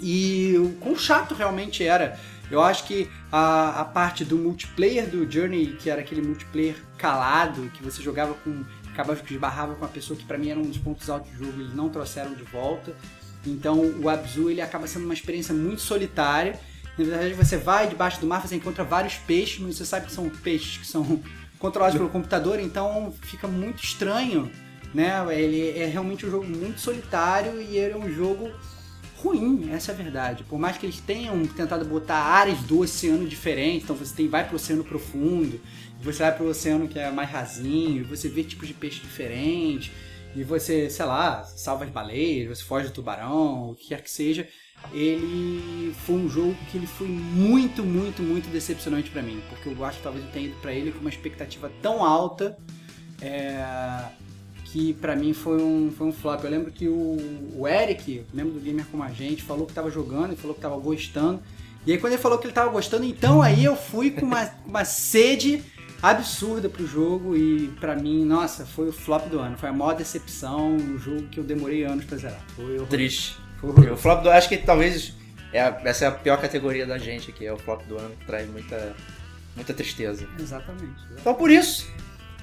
Speaker 1: e o quão chato realmente era. Eu acho que a, a parte do multiplayer do Journey, que era aquele multiplayer calado, que você jogava com. acabava que esbarrava com a pessoa que pra mim era um dos pontos altos do jogo, eles não trouxeram de volta. Então o Abzu ele acaba sendo uma experiência muito solitária. Na verdade, você vai debaixo do mar, você encontra vários peixes, mas você sabe que são peixes que são controlados pelo computador, então fica muito estranho, né? Ele é realmente um jogo muito solitário e ele é um jogo ruim, essa é a verdade. Por mais que eles tenham tentado botar áreas do oceano diferentes, então você tem, vai pro oceano profundo, você vai pro oceano que é mais rasinho, você vê tipos de peixe diferentes, e você, sei lá, salva as baleias, você foge do tubarão, o que quer que seja. Ele foi um jogo que ele foi muito, muito, muito decepcionante pra mim, porque eu acho que talvez eu tenha ido pra ele com uma expectativa tão alta é, que pra mim foi um, foi um flop. Eu lembro que o, o Eric, membro do Gamer Como a Gente, falou que tava jogando e falou que tava gostando. E aí quando ele falou que ele tava gostando, então aí eu fui com uma, uma sede absurda pro jogo e pra mim, nossa, foi o flop do ano. Foi a maior decepção, um jogo que eu demorei anos pra zerar. Foi horroroso.
Speaker 2: Triste.
Speaker 1: Foi.
Speaker 2: O flop do acho que talvez é a- essa é a pior categoria da gente aqui, é o flop do ano, que traz muita muita tristeza.
Speaker 1: Exatamente.
Speaker 2: Então por isso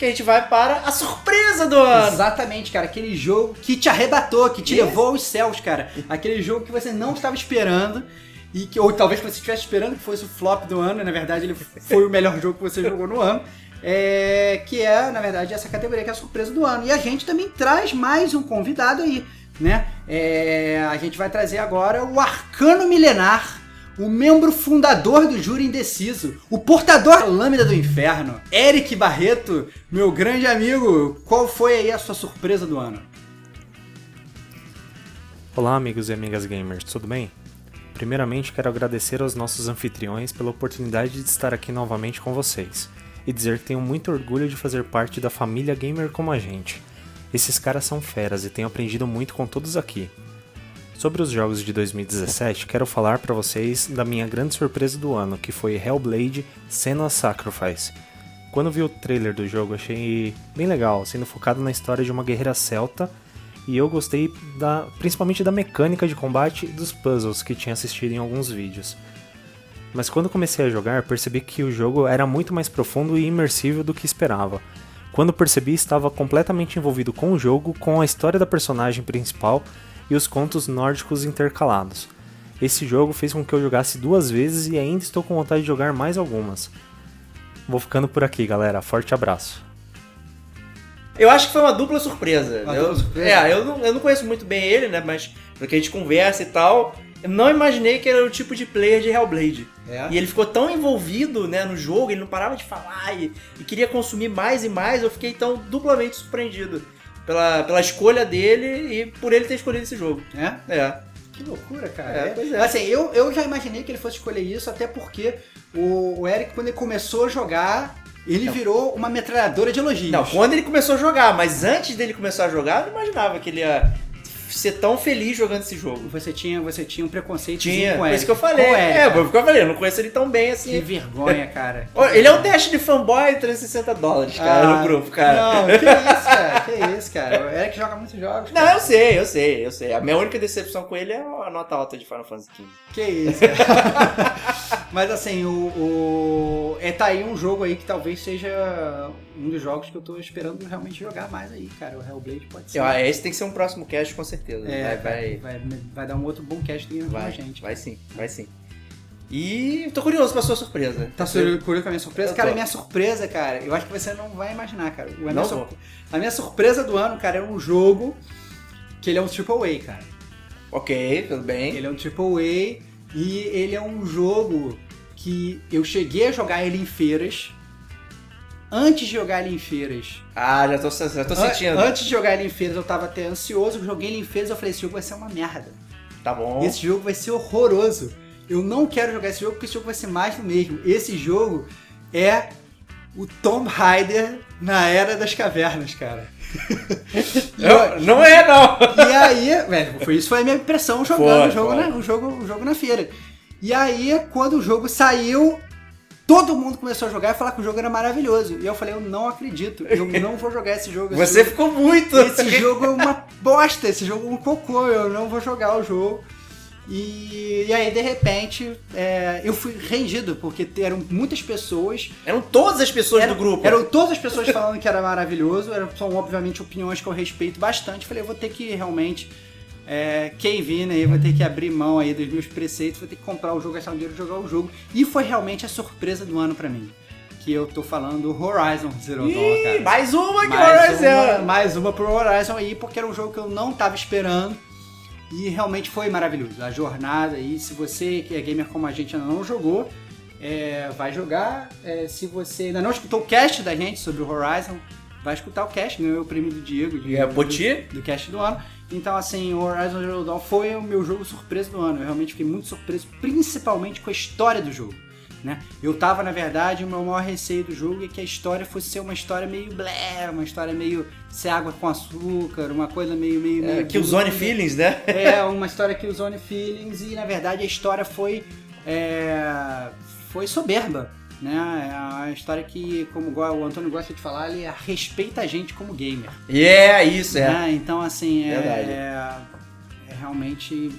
Speaker 2: que a gente vai para a surpresa do ano.
Speaker 1: Exatamente, cara. Aquele jogo que te arrebatou, que te levou aos céus, cara. Aquele jogo que você não estava esperando. E que, ou talvez você estivesse esperando que fosse o flop do ano, e na verdade ele foi o melhor jogo que você jogou no ano. É, que é, na verdade, essa categoria que é a surpresa do ano. E a gente também traz mais um convidado aí, né? É, a gente vai trazer agora o Arcano Milenar, o membro fundador do Júri Indeciso, o portador da Lâmina do Inferno, Eric Barreto, meu grande amigo. Qual foi aí a sua surpresa do ano?
Speaker 8: Olá, amigos e amigas gamers, tudo bem? Primeiramente, quero agradecer aos nossos anfitriões pela oportunidade de estar aqui novamente com vocês e dizer que tenho muito orgulho de fazer parte da família gamer como a gente. Esses caras são feras e tenho aprendido muito com todos aqui. Sobre os jogos de 2017, quero falar para vocês da minha grande surpresa do ano, que foi Hellblade: Senua's Sacrifice. Quando vi o trailer do jogo, achei bem legal, sendo focado na história de uma guerreira celta e eu gostei da, principalmente da mecânica de combate e dos puzzles que tinha assistido em alguns vídeos. Mas quando comecei a jogar, percebi que o jogo era muito mais profundo e imersivo do que esperava. Quando percebi, estava completamente envolvido com o jogo, com a história da personagem principal e os contos nórdicos intercalados. Esse jogo fez com que eu jogasse duas vezes e ainda estou com vontade de jogar mais algumas. Vou ficando por aqui, galera. Forte abraço.
Speaker 2: Eu acho que foi uma dupla surpresa.
Speaker 1: Uma
Speaker 2: eu,
Speaker 1: dupla surpresa?
Speaker 2: É, eu não, eu não conheço muito bem ele, né? Mas porque a gente conversa e tal, eu não imaginei que era o tipo de player de Hellblade.
Speaker 1: É.
Speaker 2: E ele ficou tão envolvido né, no jogo, ele não parava de falar e, e queria consumir mais e mais. Eu fiquei então duplamente surpreendido pela, pela escolha dele e por ele ter escolhido esse jogo.
Speaker 1: É?
Speaker 2: É.
Speaker 1: Que loucura, cara.
Speaker 2: É, pois é.
Speaker 1: Assim, eu, eu já imaginei que ele fosse escolher isso, até porque o, o Eric, quando ele começou a jogar, ele virou uma metralhadora de elogios.
Speaker 2: Não, quando ele começou a jogar, mas antes dele começar a jogar, eu não imaginava que ele ia ser tão feliz jogando esse jogo.
Speaker 1: Você tinha, você tinha um preconceito
Speaker 2: Tinha,
Speaker 1: com Eric.
Speaker 2: isso que eu falei. É, isso que eu falei, eu não conheço ele tão bem assim.
Speaker 1: Que vergonha, cara.
Speaker 2: Ele é um teste de fanboy 360 dólares, cara,
Speaker 1: Ah,
Speaker 2: no grupo, cara.
Speaker 1: Não, que isso, cara. Que isso, cara. O Eric joga muitos jogos.
Speaker 2: Não,
Speaker 1: cara.
Speaker 2: eu sei, eu sei, eu sei. A minha única decepção com ele é a nota alta de Final Fantasy XV.
Speaker 1: Que isso, cara. Mas assim, o, o. É tá aí um jogo aí que talvez seja um dos jogos que eu tô esperando realmente jogar mais aí, cara. O Hellblade pode ser.
Speaker 2: Ah, esse tem que ser um próximo cast, com certeza.
Speaker 1: É,
Speaker 2: vai, vai,
Speaker 1: vai, vai dar um outro bom cast Game com a
Speaker 2: vai,
Speaker 1: gente.
Speaker 2: vai sim, vai sim. E tô curioso pra sua surpresa.
Speaker 1: Tá curioso com a minha surpresa?
Speaker 2: Eu
Speaker 1: Cara,
Speaker 2: tô.
Speaker 1: a minha surpresa, cara, eu acho que você não vai imaginar, cara. A minha,
Speaker 2: Não
Speaker 1: sur- a minha surpresa do ano, cara, é um jogo que ele é um triple A, cara.
Speaker 2: Ok, tudo bem.
Speaker 1: Ele é um triple A e ele é um jogo que eu cheguei a jogar ele em feiras. Antes de jogar ele em feiras,
Speaker 2: Ah, já tô, já tô
Speaker 1: an-
Speaker 2: sentindo.
Speaker 1: antes de jogar ele em feiras, eu tava até ansioso. Joguei ele em feiras e eu falei: esse jogo vai ser uma merda.
Speaker 2: Tá bom.
Speaker 1: Esse jogo vai ser horroroso. Eu não quero jogar esse jogo porque esse jogo vai ser mais do mesmo. Esse jogo é o Tomb Raider na Era das Cavernas, cara.
Speaker 2: Não, não é, não.
Speaker 1: e aí, velho, foi, isso foi a minha impressão jogando
Speaker 2: Foi,
Speaker 1: o, jogo
Speaker 2: foi.
Speaker 1: Na, o, jogo, o jogo na feira. E aí, quando o jogo saiu, todo mundo começou a jogar e falar que o jogo era maravilhoso. E eu falei, eu não acredito, eu não vou jogar esse jogo. Esse
Speaker 2: Você
Speaker 1: jogo-
Speaker 2: ficou muito.
Speaker 1: esse jogo é uma bosta, esse jogo é um cocô, eu não vou jogar o jogo. E, e aí, de repente, é, eu fui rendido, porque eram muitas pessoas.
Speaker 2: Eram todas as pessoas
Speaker 1: eram,
Speaker 2: do grupo.
Speaker 1: Eram todas as pessoas falando que era maravilhoso, eram, são obviamente opiniões que eu respeito bastante. Falei, eu vou ter que realmente. É, quem vir, né? Eu vou ter que abrir mão aí dos meus preceitos, vou ter que comprar o jogo, gastar um dinheiro e jogar o jogo. E foi realmente a surpresa do ano pra mim. Que eu tô falando do Horizon Zero Dawn,
Speaker 2: Ih,
Speaker 1: cara.
Speaker 2: mais uma que
Speaker 1: Mais
Speaker 2: Horizon.
Speaker 1: uma, mais uma pro Horizon aí, porque era um jogo que eu não tava esperando. E realmente foi maravilhoso. A jornada aí, se você que é gamer como a gente ainda não jogou, é, vai jogar. É, se você ainda não escutou o cast da gente sobre o Horizon, vai escutar o cast, ganhou o prêmio do Diego. De,
Speaker 2: É, Poti?
Speaker 1: do, do cast do ano. Então, assim, o Horizon Zero Dawn foi o meu jogo surpresa do ano. Eu realmente fiquei muito surpreso, principalmente com a história do jogo. Né? Eu tava, na verdade, o meu maior receio do jogo é que a história fosse ser uma história meio blé, uma história meio ser água com açúcar, uma coisa meio. meio,
Speaker 2: É,
Speaker 1: meio
Speaker 2: Killzone
Speaker 1: bunda.
Speaker 2: Feelings, né?
Speaker 1: É, uma história que Zone Feelings e na verdade a história foi é, foi soberba, né? É uma história que, como o Antônio gosta de falar, ele respeita a gente como gamer.
Speaker 2: E é isso, é.
Speaker 1: né? Então assim é, é, é realmente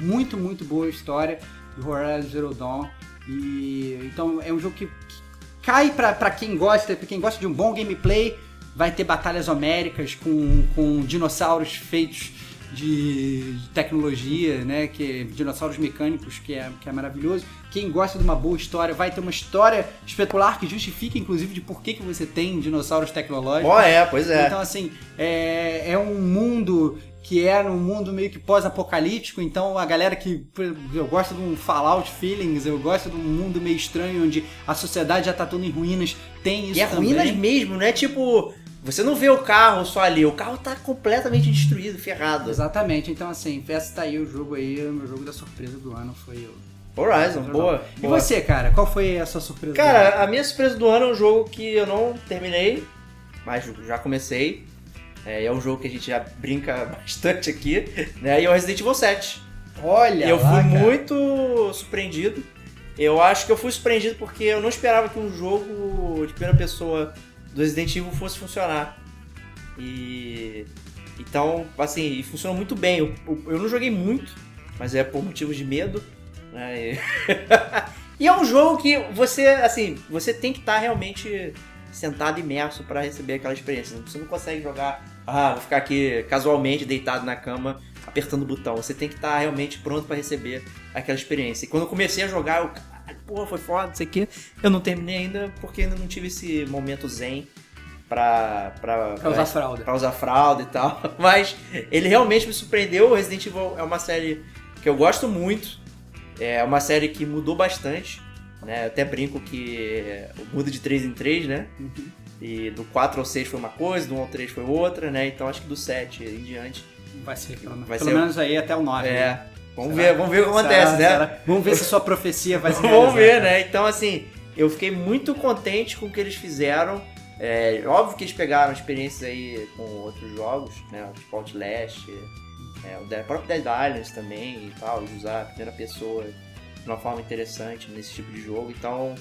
Speaker 1: muito muito boa a história do Horizon Zero Dawn e então é um jogo que, que cai pra, pra quem gosta, pra quem gosta de um bom gameplay, vai ter batalhas homéricas com, com dinossauros feitos de tecnologia, né? Que dinossauros mecânicos, que é, que é maravilhoso. Quem gosta de uma boa história vai ter uma história espetacular que justifica, inclusive, de por que, que você tem dinossauros tecnológicos.
Speaker 2: Ó, é, pois é.
Speaker 1: Então, assim, é, é um mundo que é um mundo meio que pós-apocalíptico, então a galera que eu gosto de um Fallout Feelings, eu gosto de um mundo meio estranho onde a sociedade já tá toda em ruínas, tem isso
Speaker 2: E é
Speaker 1: também.
Speaker 2: ruínas mesmo, não é tipo. Você não vê o carro só ali, o carro tá completamente destruído, ferrado.
Speaker 1: Exatamente, então assim, essa tá aí o jogo aí, o meu jogo da surpresa do ano foi o
Speaker 2: Horizon, boa.
Speaker 1: E
Speaker 2: boa.
Speaker 1: você, cara, qual foi a sua surpresa do ano?
Speaker 2: Cara, a minha surpresa do ano é um jogo que eu não terminei, mas já comecei. É, é um jogo que a gente já brinca bastante aqui, né? E é o Resident Evil 7.
Speaker 1: Olha
Speaker 2: E eu
Speaker 1: lá,
Speaker 2: fui
Speaker 1: cara.
Speaker 2: muito surpreendido. Eu acho que eu fui surpreendido porque eu não esperava que um jogo de primeira pessoa do Resident Evil fosse funcionar. E. Então, assim, funcionou muito bem. Eu, eu- não joguei muito, mas é por motivos de medo. Né? E... é um jogo que você, assim, você tem que estar realmente sentado imerso para receber aquela experiência. Você não consegue jogar, ah, vou ficar aqui casualmente deitado na cama apertando o botão. Você tem que estar realmente pronto para receber aquela experiência. E quando eu comecei a jogar, eu, porra, foi foda, não sei o quê. Eu não terminei ainda porque ainda não tive esse momento zen pra, pra,
Speaker 1: Pra usar fralda.
Speaker 2: pra usar fralda e tal. Mas ele realmente me surpreendeu. O Resident Evil é uma série que eu gosto muito. É uma série que mudou bastante. Né? Eu até brinco que muda de 3 em 3, né? E do 4 ao 6 foi uma coisa, do 1 ao 3 foi outra, né? Então acho que do 7 em diante.
Speaker 1: Vai ser pelo,
Speaker 2: Vai
Speaker 1: pelo
Speaker 2: ser-
Speaker 1: menos aí até o 9.
Speaker 2: É.
Speaker 1: né?
Speaker 2: Vamos
Speaker 1: Será?
Speaker 2: ver, vamos ver o que acontece,
Speaker 1: Será?
Speaker 2: né?
Speaker 1: Será? Vamos ver se sua profecia vai se
Speaker 2: Vamos
Speaker 1: realizar,
Speaker 2: ver,
Speaker 1: cara.
Speaker 2: né? Então, assim, eu fiquei muito contente com o que eles fizeram. É, óbvio que eles pegaram experiências aí com outros jogos, né? Tipo Outlast, é, o Dead- próprio Dead Islands também e tal, de usar a primeira pessoa de uma forma interessante nesse tipo de jogo. Então,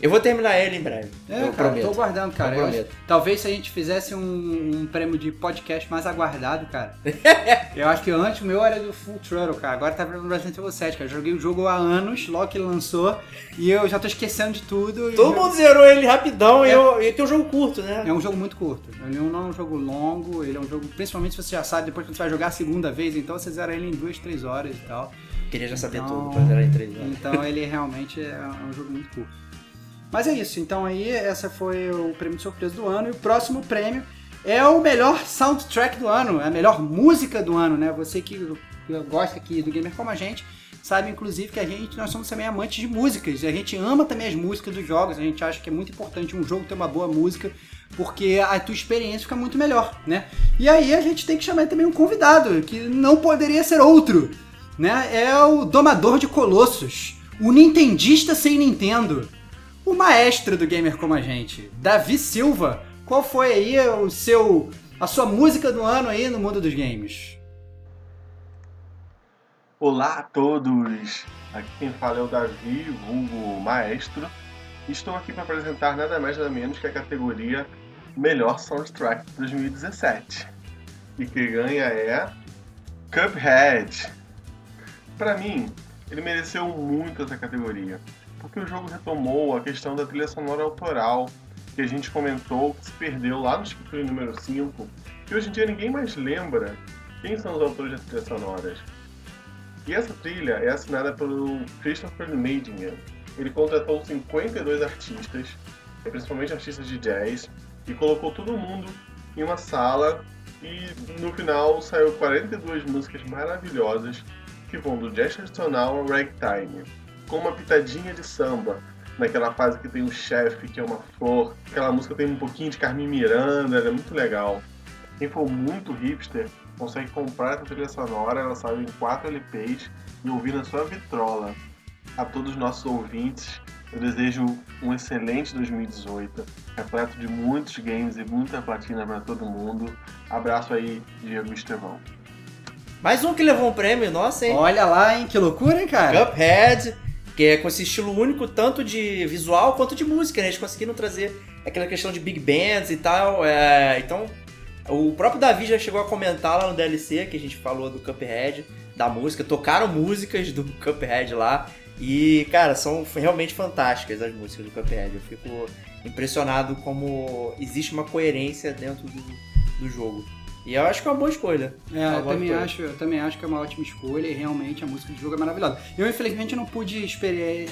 Speaker 2: eu vou terminar ele em breve.
Speaker 1: É,
Speaker 2: eu
Speaker 1: cara,
Speaker 2: prometo.
Speaker 1: tô aguardando, cara.
Speaker 2: Eu
Speaker 1: Eu
Speaker 2: prometo.
Speaker 1: talvez se a gente fizesse um, um prêmio de podcast mais aguardado, cara. eu acho que antes o meu era do Full Throttle, cara. Agora tá no Resident Evil 7, cara. Eu joguei o jogo há anos, logo que ele lançou, e eu já tô esquecendo de tudo. e
Speaker 2: Todo
Speaker 1: eu-
Speaker 2: mundo zerou ele rapidão e,
Speaker 1: É.
Speaker 2: eu, e tem um jogo curto, né?
Speaker 1: É um jogo muito curto. Ele não é um jogo longo, ele é um jogo, principalmente se você já sabe, depois que você vai jogar a segunda vez, então você zera ele em duas, três horas e tal.
Speaker 2: Queria já saber
Speaker 1: Então-
Speaker 2: tudo pra zerar em 3 anos.
Speaker 1: Então ele realmente é um jogo muito curto. Mas é isso, então aí essa foi o prêmio de surpresa do ano e o próximo prêmio é o melhor soundtrack do ano, é a melhor música do ano, né? Você que gosta aqui do gamer como a gente, sabe inclusive que a gente nós somos também amantes de músicas, e a gente ama também as músicas dos jogos, a gente acha que é muito importante um jogo ter uma boa música, porque a tua experiência fica muito melhor, né? E aí a gente tem que chamar também um convidado, que não poderia ser outro, né? É o domador de colossos, o nintendista sem Nintendo, o maestro do gamer como a gente, Davi Silva. Qual foi aí o seu a sua música do ano aí no mundo dos games?
Speaker 9: Olá a todos! Aqui quem fala é o Davi, vulgo Maestro. Estou aqui para apresentar nada mais nada menos que a categoria Melhor Soundtrack de 2017. E que ganha é Cuphead. Para mim, ele mereceu muito essa categoria, porque o jogo retomou a questão da trilha sonora autoral, que a gente comentou que se perdeu lá no Escritório número 5, que hoje em dia ninguém mais lembra quem são os autores das trilhas sonoras. E essa trilha é assinada pelo Christopher Madigan. Ele contratou 52 artistas, principalmente artistas de jazz, e colocou todo mundo em uma sala e no final saiu 42 músicas maravilhosas que vão do jazz tradicional ao ragtime, com uma pitadinha de samba, naquela fase que tem o chefe, que é uma flor, aquela música tem um pouquinho de Carmen Miranda, ela é muito legal. Quem for muito hipster consegue comprar essa trilha sonora, ela saiu em 4 LPs e ouvir na sua vitrola. A todos os nossos ouvintes, eu desejo um excelente 2018, repleto de muitos games e muita platina para todo mundo. Abraço aí, Diego Estevão.
Speaker 2: Mais um que levou um prêmio, nossa, hein?
Speaker 1: Olha lá, hein? Que loucura, hein, cara?
Speaker 2: Cuphead, que é com esse estilo único, tanto de visual quanto de música, né? Eles conseguiram trazer aquela questão de big bands e tal. é, Então, o próprio Davi já chegou a comentar lá no DLC, que a gente falou do Cuphead, da música. Tocaram músicas do Cuphead lá. E, cara, são realmente fantásticas as músicas do Cuphead. Eu fico impressionado como existe uma coerência dentro do, do jogo. E eu acho que é uma boa escolha.
Speaker 1: É, eu também,
Speaker 2: escolha.
Speaker 1: acho, eu também acho que é uma ótima escolha e realmente a música do jogo é maravilhosa. Eu, infelizmente, não pude exper-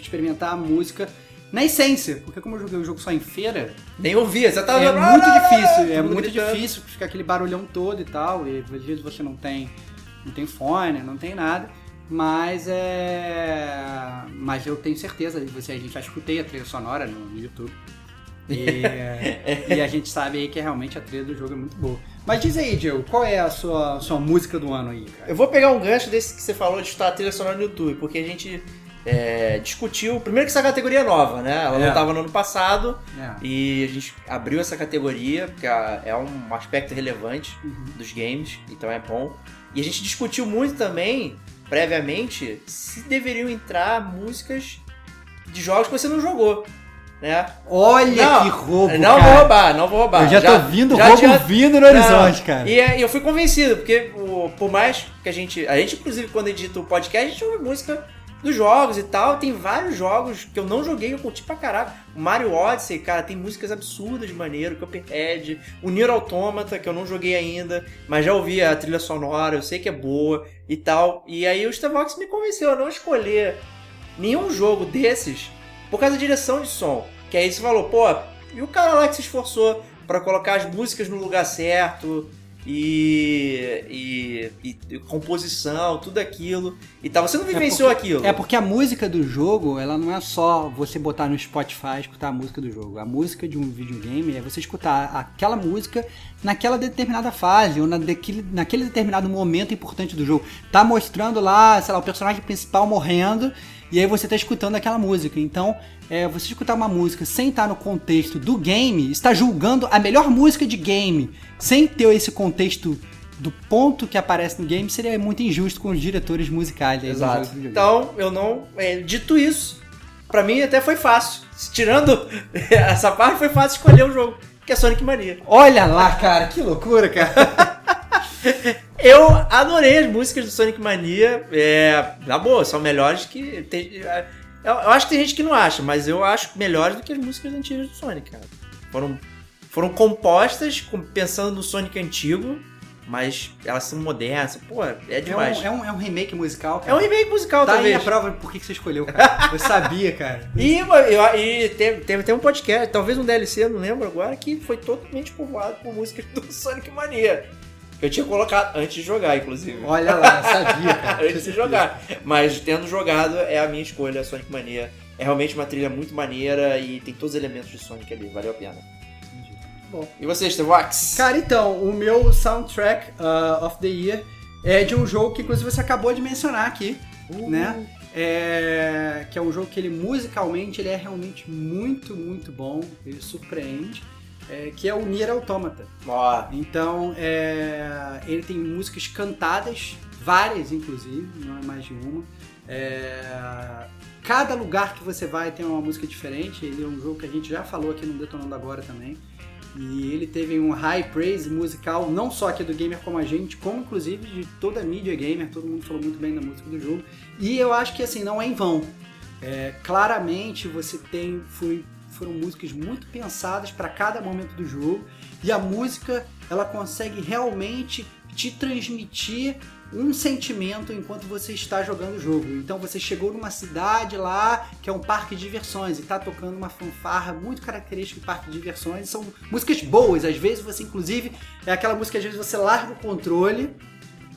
Speaker 1: experimentar a música na essência, porque como eu joguei o jogo só em feira,
Speaker 2: Nem ouvia, você tava
Speaker 1: é
Speaker 2: vendo,
Speaker 1: muito
Speaker 2: "Ah, ah, ah",
Speaker 1: difícil, é
Speaker 2: todo mundo
Speaker 1: muito
Speaker 2: gritando.
Speaker 1: difícil ficar aquele barulhão todo e tal, e às vezes você não tem, não tem fone, não tem nada, mas é... Mas eu tenho certeza, você, a gente já escutei a trilha sonora no, no YouTube, e, é, e a gente sabe aí que realmente a trilha do jogo é muito boa. Mas diz aí, Diego, qual é a sua, sua música do ano aí, cara?
Speaker 2: Eu vou pegar um gancho desse que você falou de estar a trilha sonora no YouTube, porque a gente é, discutiu. Primeiro que essa categoria é nova, né? Ela
Speaker 1: É.
Speaker 2: não estava no ano passado
Speaker 1: É.
Speaker 2: e a gente abriu essa categoria, porque é é um aspecto relevante
Speaker 1: Uhum.
Speaker 2: dos games, então é bom. E a gente discutiu muito também, previamente, se deveriam entrar músicas de jogos que você não jogou. Né?
Speaker 1: Olha
Speaker 2: Não,
Speaker 1: que roubo,
Speaker 2: Não
Speaker 1: cara.
Speaker 2: vou roubar, não vou roubar.
Speaker 1: Eu já, tô vindo
Speaker 2: já
Speaker 1: roubo vindo no horizonte, cara.
Speaker 2: e é- eu fui convencido, porque o- por mais que a gente. A gente, inclusive, quando edita o podcast, a gente ouve música dos jogos e tal. Tem vários jogos que eu não joguei, eu curti pra caraca. O Mario Odyssey, cara, tem músicas absurdas de maneiro, Cuphead, o Nier Automata, que eu não joguei ainda, mas já ouvi a trilha sonora, eu sei que é boa e tal. E aí o Starvox me convenceu a não escolher nenhum jogo desses por causa da direção de som. Que aí você falou, pô, e o cara lá que se esforçou pra colocar as músicas no lugar certo e, e, e composição, tudo aquilo e tal. Você não vivenciou
Speaker 1: porque-
Speaker 2: aquilo.
Speaker 1: É porque a música do jogo, ela não é só você botar no Spotify e escutar a música do jogo. A música de um videogame é você escutar aquela música naquela determinada fase, ou na daquele, naquele determinado momento importante do jogo. Tá mostrando lá, sei lá, o personagem principal morrendo, e aí você tá escutando aquela música. Então, é, você escutar uma música sem estar no contexto do game, está julgando a melhor música de game, sem ter esse contexto do ponto que aparece no game, seria muito injusto com os diretores musicais.
Speaker 2: Exato. Então, eu não. é, dito isso, pra mim até foi fácil. Tirando essa parte, foi fácil escolher um jogo, que é Sonic Mania.
Speaker 1: Olha lá, cara, que loucura, cara.
Speaker 2: Eu adorei as músicas do Sonic Mania. É, na boa, são melhores que. Tem, eu, eu acho que tem gente que não acha, mas eu acho melhores do que as músicas antigas do Sonic, cara. Foram, foram compostas com- pensando no Sonic antigo, mas elas são modernas. Pô, é
Speaker 1: É um,
Speaker 2: demais.
Speaker 1: é, um, é um remake musical, cara.
Speaker 2: É um remake musical,
Speaker 1: Tá aí
Speaker 2: talvez.
Speaker 1: a prova por que você escolheu, cara. Eu sabia, cara.
Speaker 2: E, eu- e tem, tem, tem um podcast, talvez um DLC, não lembro agora, que foi totalmente povoado por músicas do Sonic Mania. Que eu tinha colocado antes de jogar, inclusive.
Speaker 1: Olha lá, sabia, cara.
Speaker 2: antes de jogar. Mas tendo jogado, é a minha escolha, Sonic Mania. É realmente uma trilha muito maneira e tem todos os elementos de Sonic ali, valeu a pena.
Speaker 1: Bom.
Speaker 2: E você, Stevox?
Speaker 1: Cara, então, o meu soundtrack uh, of the year é de um jogo que inclusive você acabou de mencionar aqui, né? É, que é um jogo que ele musicalmente ele é realmente muito, muito bom, ele surpreende, é, que é o Nier Automata.
Speaker 2: Ó,
Speaker 1: Então, é, ele tem músicas cantadas, várias inclusive, não é mais de uma. É, cada lugar que você vai tem uma música diferente. Ele é um jogo que a gente já falou aqui no Detonando Agora também. E ele teve um high praise musical, não só aqui do gamer como a gente, como inclusive de toda a mídia gamer. Todo mundo falou muito bem da música do jogo. E eu acho que assim, não é em vão. É, claramente você tem. Foi, foram músicas muito pensadas para cada momento do jogo. E a música ela consegue realmente te transmitir um sentimento enquanto você está jogando o jogo. Então você chegou numa cidade lá que é um parque de diversões e tá tocando uma fanfarra muito característica de parque de diversões. São músicas boas, às vezes você inclusive é aquela música às vezes você larga o controle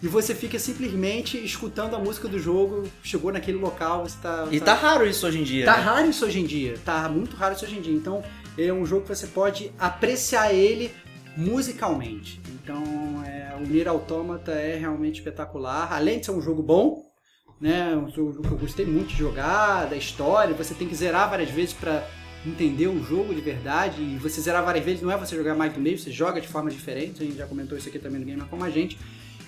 Speaker 1: e você fica simplesmente escutando a música do jogo. Chegou naquele local, você tá
Speaker 2: e tá raro isso hoje em dia.
Speaker 1: Tá
Speaker 2: né?
Speaker 1: raro isso hoje em dia, tá muito raro isso hoje em dia. Então, é um jogo que você pode apreciar ele musicalmente. Então, é, o Nier Automata é realmente espetacular. Além de ser um jogo bom, né, um jogo que eu gostei muito de jogar, da história, você tem que zerar várias vezes para entender o jogo de verdade. E você zerar várias vezes não é você jogar mais do meio, você joga de formas diferentes. A gente já comentou isso aqui também no Gamer Como a Gente.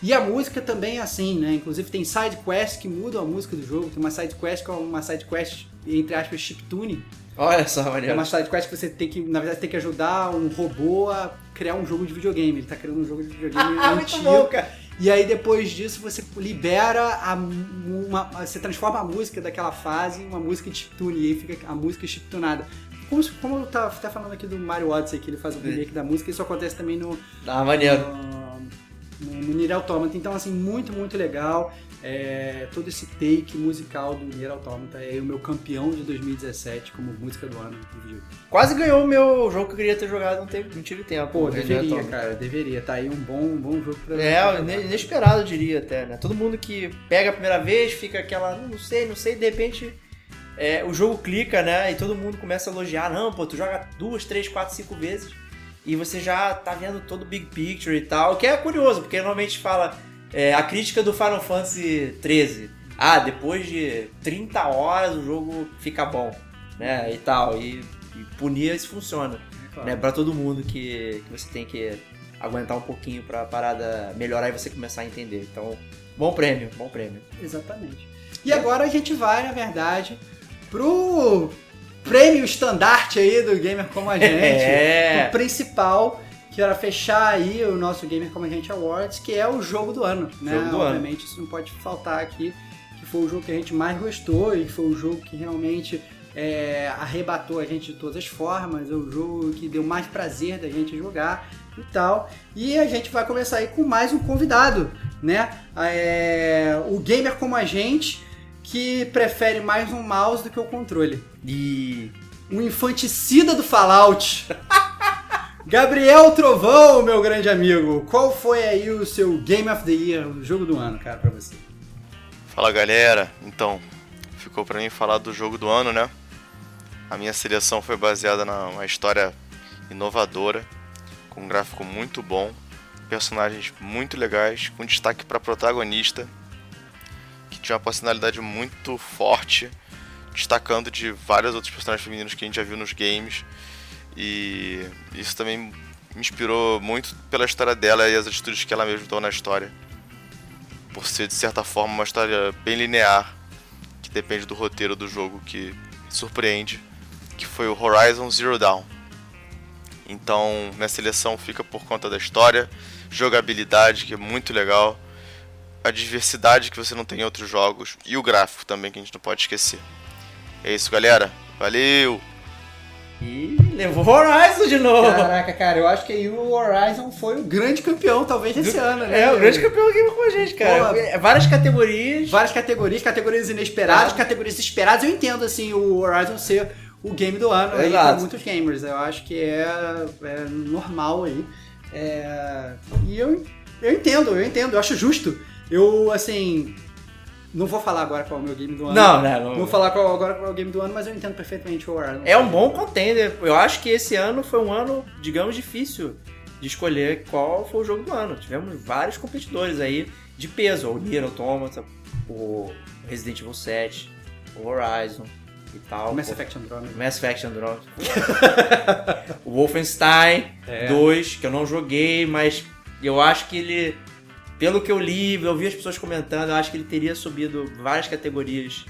Speaker 1: E a música também é assim, né? Inclusive tem side quests que mudam a música do jogo. Tem uma side quest que é uma side quest, entre aspas, chiptune.
Speaker 2: Olha só,
Speaker 1: É
Speaker 2: maneiro.
Speaker 1: uma side quest que você tem que, na verdade, tem que ajudar um robô a criar um jogo de videogame. Ele tá criando um jogo de videogame
Speaker 2: Ah, muito
Speaker 1: antigo.
Speaker 2: bom, cara.
Speaker 1: E aí depois disso você libera a, uma, você transforma a música daquela fase em uma música de chiptune e aí fica a música chiptunada. Como, como eu tava até falando aqui do Mario Odyssey, que ele faz o remake da música, isso acontece também no,
Speaker 2: Ah, maneiro.
Speaker 1: no, no Nier Automata. Então, assim, muito, muito legal. É, todo esse take musical do Nier Automata é o meu campeão de 2017 como música do ano do.
Speaker 2: Quase ganhou o meu jogo que eu queria ter jogado, não, teve, não tive tempo.
Speaker 1: Pô,
Speaker 2: Nier
Speaker 1: deveria, cara, deveria. Tá aí um bom, um bom jogo pra
Speaker 2: É, inesperado, eu diria até, né? Todo mundo que pega a primeira vez fica aquela, "Não, não sei, não sei, de repente é, o jogo clica, né? E todo mundo começa a elogiar. Não, pô, tu joga duas, três, quatro, cinco vezes e você já tá vendo todo o big picture e tal. O que é curioso, porque normalmente fala é, a crítica do Final Fantasy 13. Ah, depois de 30 horas o jogo fica bom, né? E tal. E, e punir isso funciona
Speaker 1: claro.
Speaker 2: né, para todo mundo que, que você tem que aguentar um pouquinho pra parada melhorar e você começar a entender. Então, bom prêmio, bom prêmio.
Speaker 1: Exatamente. E agora a gente vai, na verdade, pro prêmio estandarte aí do Gamer Como a Gente.
Speaker 2: É.
Speaker 1: O principal, que era fechar aí o nosso Gamer Como a Gente Awards, que é o jogo do ano. Né?
Speaker 2: Jogo do ano.
Speaker 1: Obviamente isso não pode faltar aqui, que foi o jogo que a gente mais gostou e foi o jogo que realmente é, arrebatou a gente de todas as formas, é o jogo que deu mais prazer da gente jogar e tal. E a gente vai começar aí com mais um convidado, né? É, o gamer como a gente, que prefere mais um mouse do que o controle.
Speaker 2: E
Speaker 1: um infanticida do Fallout. Gabriel Trovão, meu grande amigo, qual foi aí o seu Game of the Year, o jogo do ano, cara, pra você?
Speaker 10: Fala galera, então, ficou pra mim falar do jogo do ano, né? A minha seleção foi baseada numa história inovadora, com um gráfico muito bom, personagens muito legais, com destaque pra protagonista, tinha uma personalidade muito forte, destacando de vários outros personagens femininos que a gente já viu nos games. E isso também me inspirou muito pela história dela e as atitudes que ela mesma tomou na história por ser de certa forma uma história bem linear, que depende do roteiro do jogo que surpreende, que foi o Horizon Zero Dawn. Então, minha seleção fica por conta da história, jogabilidade, que é muito legal, a diversidade que você não tem em outros jogos e o gráfico também que a gente não pode esquecer. É isso, galera. Valeu!
Speaker 2: E levou Horizon de novo.
Speaker 1: Caraca, cara, eu acho que aí o Horizon foi o grande campeão, talvez, desse ano, né?
Speaker 2: É, o grande campeão aqui com a gente, cara.
Speaker 1: Pô,
Speaker 2: É, Várias categorias.
Speaker 1: Várias categorias, categorias inesperadas, categorias esperadas. Eu entendo, assim, o Horizon ser o game do ano aí
Speaker 2: Exato.
Speaker 1: pra muitos gamers. Eu acho que é, é normal aí. É, e eu, eu entendo, eu entendo, eu acho justo. Eu, assim, não vou falar agora qual é o meu game do ano.
Speaker 2: Não, né, não.
Speaker 1: Não vou falar qual, agora qual é o game do ano, mas eu entendo perfeitamente o Horizon.
Speaker 2: É um bom contender. Eu acho que esse ano foi um ano, digamos, difícil de escolher qual foi o jogo do ano. Tivemos vários competidores aí de peso. O Nier Automata, o Resident Evil 7, o Horizon e tal.
Speaker 1: O Mass
Speaker 2: Pô,
Speaker 1: Effect Andromeda.
Speaker 2: Mass Effect Andromeda. o Wolfenstein
Speaker 1: É.
Speaker 2: 2, que eu não joguei, mas eu acho que ele, pelo que eu li, eu vi as pessoas comentando, eu acho que ele teria subido várias categorias.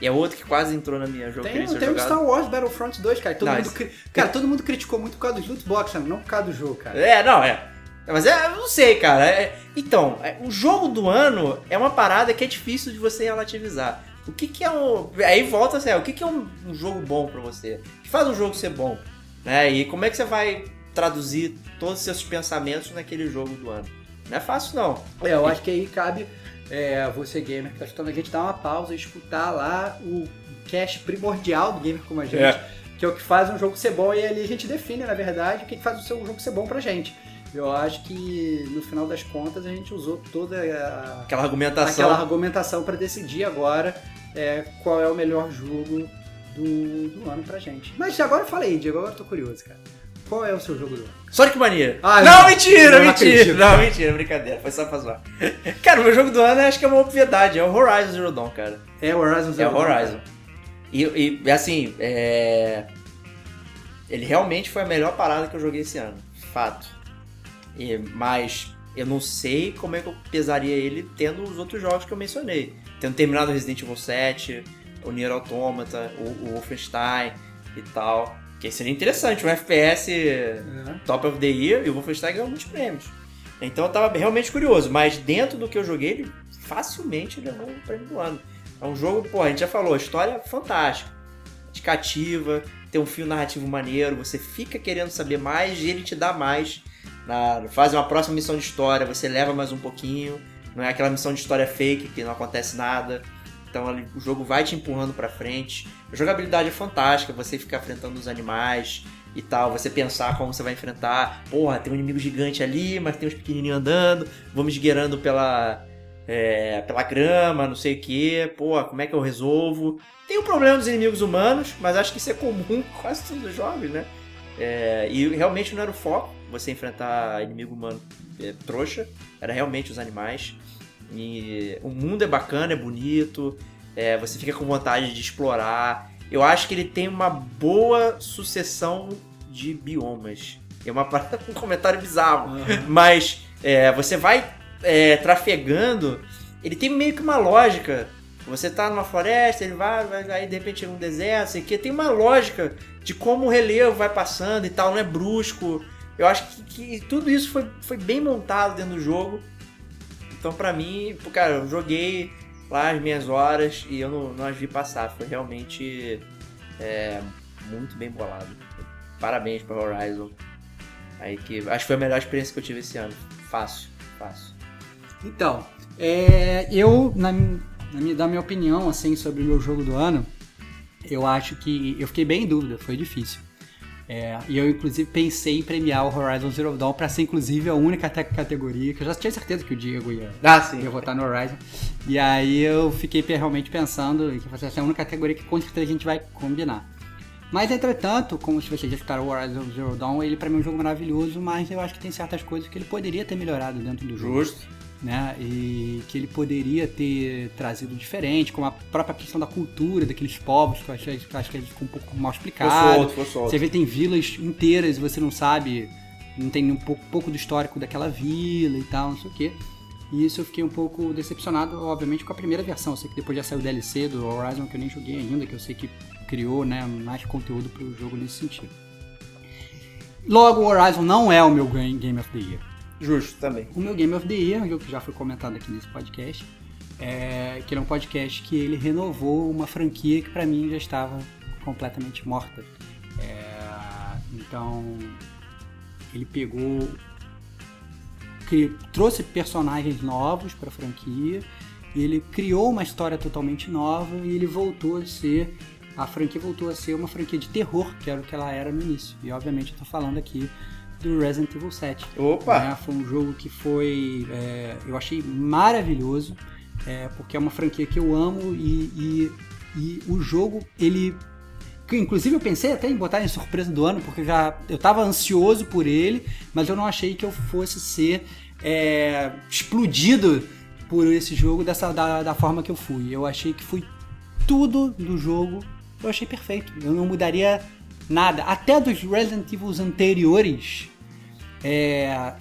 Speaker 2: E é outro que quase entrou na minha jogo.
Speaker 1: Tem, tem o. Star Wars Battlefront 2, cara. Todo
Speaker 2: Não,
Speaker 1: mundo,
Speaker 2: esse-
Speaker 1: Cara, todo mundo criticou muito por causa dos loot boxes, não por causa do jogo, cara.
Speaker 2: É, não, é. Mas é, eu não sei, cara. É- então, é, o jogo do ano é uma parada que é difícil de você relativizar. O que, que é um. Aí volta assim, o que, que é um, um jogo bom pra você? O que faz um jogo ser bom? Né? E como é que você vai traduzir todos os seus pensamentos naquele jogo do ano? Não é fácil, não.
Speaker 1: É, eu acho que aí cabe é, você, gamer, que tá escutando a gente, dar uma pausa e escutar lá o cast primordial do gamer como a gente,
Speaker 2: É.
Speaker 1: que é o que faz um jogo ser bom, e ali a gente define, na verdade, o que faz o seu jogo ser bom pra gente. Eu acho que no final das contas a gente usou toda a,
Speaker 2: Aquela argumentação.
Speaker 1: aquela argumentação pra decidir agora é, qual é o melhor jogo do, do ano pra gente. Mas agora eu falei, Diego, agora eu tô curioso, cara. Qual é o seu jogo do ano?
Speaker 2: Sonic Mania.
Speaker 1: Ah,
Speaker 2: não,
Speaker 1: não.
Speaker 2: mentira,
Speaker 1: Não
Speaker 2: mentira.
Speaker 1: acredito,
Speaker 2: não, mentira, brincadeira. Foi só pra zoar. Cara, o meu jogo do ano acho que é uma obviedade. É o Horizon Zero Dawn, cara.
Speaker 1: É o Horizon
Speaker 2: É
Speaker 1: Zero
Speaker 2: o
Speaker 1: Dawn,
Speaker 2: Horizon. E, e, assim, é... ele realmente foi a melhor parada que eu joguei esse ano. Fato. E, mas eu não sei como é que eu pesaria ele tendo os outros jogos que eu mencionei. Tendo terminado o Resident Evil 7, o Nier Automata, o, o Wolfenstein e tal. Que seria interessante, um FPS
Speaker 1: É.
Speaker 2: Top of the Year e o Wolfenstein ganhou muitos prêmios. Então eu tava realmente curioso, mas dentro do que eu joguei, ele facilmente levou o prêmio do ano. É um jogo, pô, a gente já falou, história fantástica, te cativa, tem um fio narrativo maneiro, você fica querendo saber mais e ele te dá mais. Na, faz uma próxima missão de história, você leva mais um pouquinho, não é aquela missão de história fake que não acontece nada. Então o jogo vai te empurrando pra frente. A jogabilidade é fantástica, você ficar enfrentando os animais e tal, você pensar como você vai enfrentar. Porra, tem um inimigo gigante ali, mas tem uns pequenininhos andando, vamos esgueirando pela, é, pela grama, não sei o que. Pô, como é que eu resolvo? Tem o problema dos inimigos humanos, mas acho que isso é comum quase todos os jogos, né? É, e realmente não era o foco você enfrentar inimigo humano é, trouxa, era realmente os animais. E o mundo é bacana, é bonito, é, você fica com vontade de explorar. Eu acho que ele tem uma boa sucessão de biomas. É uma um comentário bizarro, uhum. mas é, você vai é, trafegando, ele tem meio que uma lógica. Você tá numa floresta, ele vai, vai aí de repente um deserto, sei que tem uma lógica de como o relevo vai passando e tal, não é brusco. Eu acho que, que tudo isso foi, foi bem montado dentro do jogo. Então, pra mim, cara, eu joguei lá as minhas horas e eu não, não as vi passar. Foi realmente é, muito bem bolado. Parabéns para Horizon. Aí que acho que foi a melhor experiência que eu tive esse ano. Fácil, fácil.
Speaker 1: Então, é, eu, na, na minha, da minha opinião, assim, sobre o meu jogo do ano, eu acho que eu fiquei bem em dúvida, foi difícil. É, e eu, inclusive, pensei em premiar o Horizon Zero Dawn para ser, inclusive, a única categoria que eu já tinha certeza que o Diego ia,
Speaker 2: ah,
Speaker 1: ia votar no Horizon. E aí eu fiquei realmente pensando que vai ser a única categoria que com certeza a gente vai combinar. Mas, entretanto, como se vocês já citaram o Horizon Zero Dawn, ele para mim é um jogo maravilhoso, mas eu acho que tem certas coisas que ele poderia ter melhorado dentro do jogo.
Speaker 2: Justo
Speaker 1: né? E que ele poderia ter trazido diferente, como a própria questão da cultura daqueles povos, que eu acho, que acho que ficou um pouco mal explicado.
Speaker 2: Solto, foi solto.
Speaker 1: Você vê tem vilas inteiras e você não sabe, não tem um pouco, pouco do histórico daquela vila e tal, não sei o quê. E isso eu fiquei um pouco decepcionado, obviamente, com a primeira versão. Eu sei que depois já saiu o DLC do Horizon, que eu nem joguei ainda, que eu sei que criou né, mais conteúdo para o jogo nesse sentido. Logo, o Horizon não é o meu Game of the Year.
Speaker 2: Justo, também.
Speaker 1: O meu Game of the Year, que já foi comentado aqui nesse podcast, é, que ele é um podcast que ele renovou uma franquia que para mim já estava completamente morta. É, então, ele pegou, trouxe personagens novos para a franquia, e ele criou uma história totalmente nova e ele voltou a ser a franquia voltou a ser uma franquia de terror, que era o que ela era no início. E obviamente eu tô falando aqui do Resident Evil 7.
Speaker 2: Opa!
Speaker 1: Né? Foi um jogo que foi. É, eu achei maravilhoso, é, porque é uma franquia que eu amo e, e, e o jogo, ele. Inclusive eu pensei até em botar em surpresa do ano, porque já eu estava ansioso por ele, mas eu não achei que eu fosse ser é, explodido por esse jogo dessa da, da forma que eu fui. Eu achei que foi tudo do jogo, eu achei perfeito. Eu não mudaria nada. Até dos Resident Evil anteriores, é,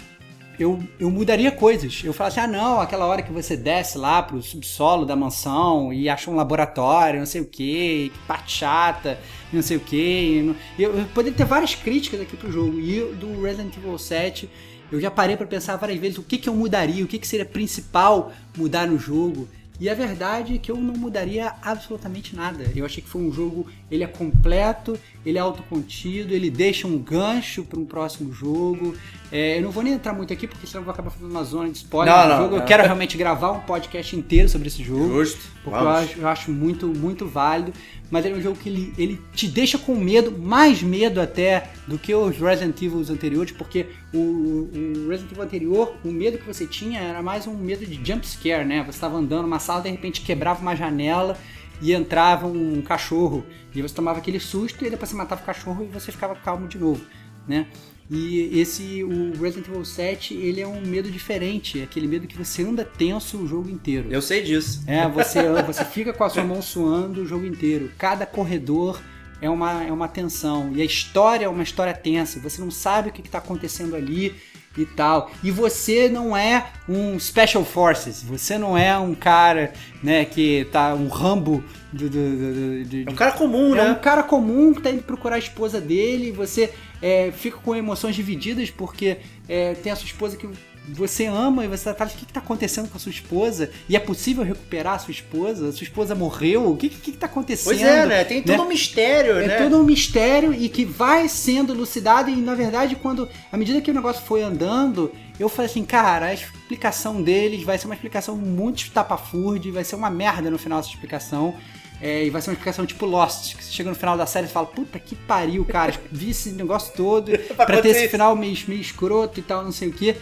Speaker 1: eu, eu mudaria coisas. Eu falasse, ah não, aquela hora que você desce lá pro subsolo da mansão e acha um laboratório, não sei o que, que parte chata, não sei o que. Eu, eu poderia ter várias críticas aqui pro jogo. E do Resident Evil 7, eu já parei para pensar várias vezes o que, que eu mudaria, o que, que seria principal mudar no jogo. E a verdade é que eu não mudaria absolutamente nada. Eu achei que foi um jogo, ele é completo, ele é autocontido, ele deixa um gancho para um próximo jogo. É, eu não vou nem entrar muito aqui, porque senão eu vou acabar fazendo uma zona de spoiler
Speaker 2: não,
Speaker 1: do
Speaker 2: não,
Speaker 1: jogo.
Speaker 2: Não.
Speaker 1: Eu quero realmente gravar um podcast inteiro sobre esse jogo.
Speaker 2: Justo.
Speaker 1: Porque eu acho, eu acho, muito, muito válido. Mas ele é um jogo que ele, ele te deixa com medo, mais medo até do que os Resident Evil anteriores, porque o, o Resident Evil anterior, o medo que você tinha era mais um medo de jump scare, né? Você estava andando numa sala, de repente quebrava uma janela e entrava um cachorro. E você tomava aquele susto e depois você matava o cachorro e você ficava calmo de novo, né? E esse, o Resident Evil 7, ele é um medo diferente, é aquele medo que você anda tenso o jogo inteiro.
Speaker 2: Eu sei disso.
Speaker 1: É, você, você fica com a sua mão suando o jogo inteiro. Cada corredor é uma, é uma tensão. E a história é uma história tensa. Você não sabe o que está acontecendo ali e tal. E você não é um Special Forces, você não é um cara, né, que tá um Rambo do, do, do, do,
Speaker 2: É um cara comum,
Speaker 1: é
Speaker 2: né?
Speaker 1: um cara comum que tá indo procurar a esposa dele, você é, fica com emoções divididas porque é, tem a sua esposa que você ama e você tá atrás, o que, que tá acontecendo com a sua esposa? E é possível recuperar a sua esposa? A sua esposa morreu? O que, que, que tá acontecendo?
Speaker 2: Pois é, né? Tem todo um mistério,
Speaker 1: é
Speaker 2: né?
Speaker 1: todo um mistério e que vai sendo elucidado e na verdade quando à medida que o negócio foi andando eu falei assim cara a explicação deles vai ser uma explicação muito estapafúrdia vai ser uma merda no final essa explicação é, e vai ser uma explicação tipo Lost, que você chega no final da série e fala, puta que pariu, cara, vi esse negócio todo pra ter esse final meio, meio escroto e tal, não sei o que.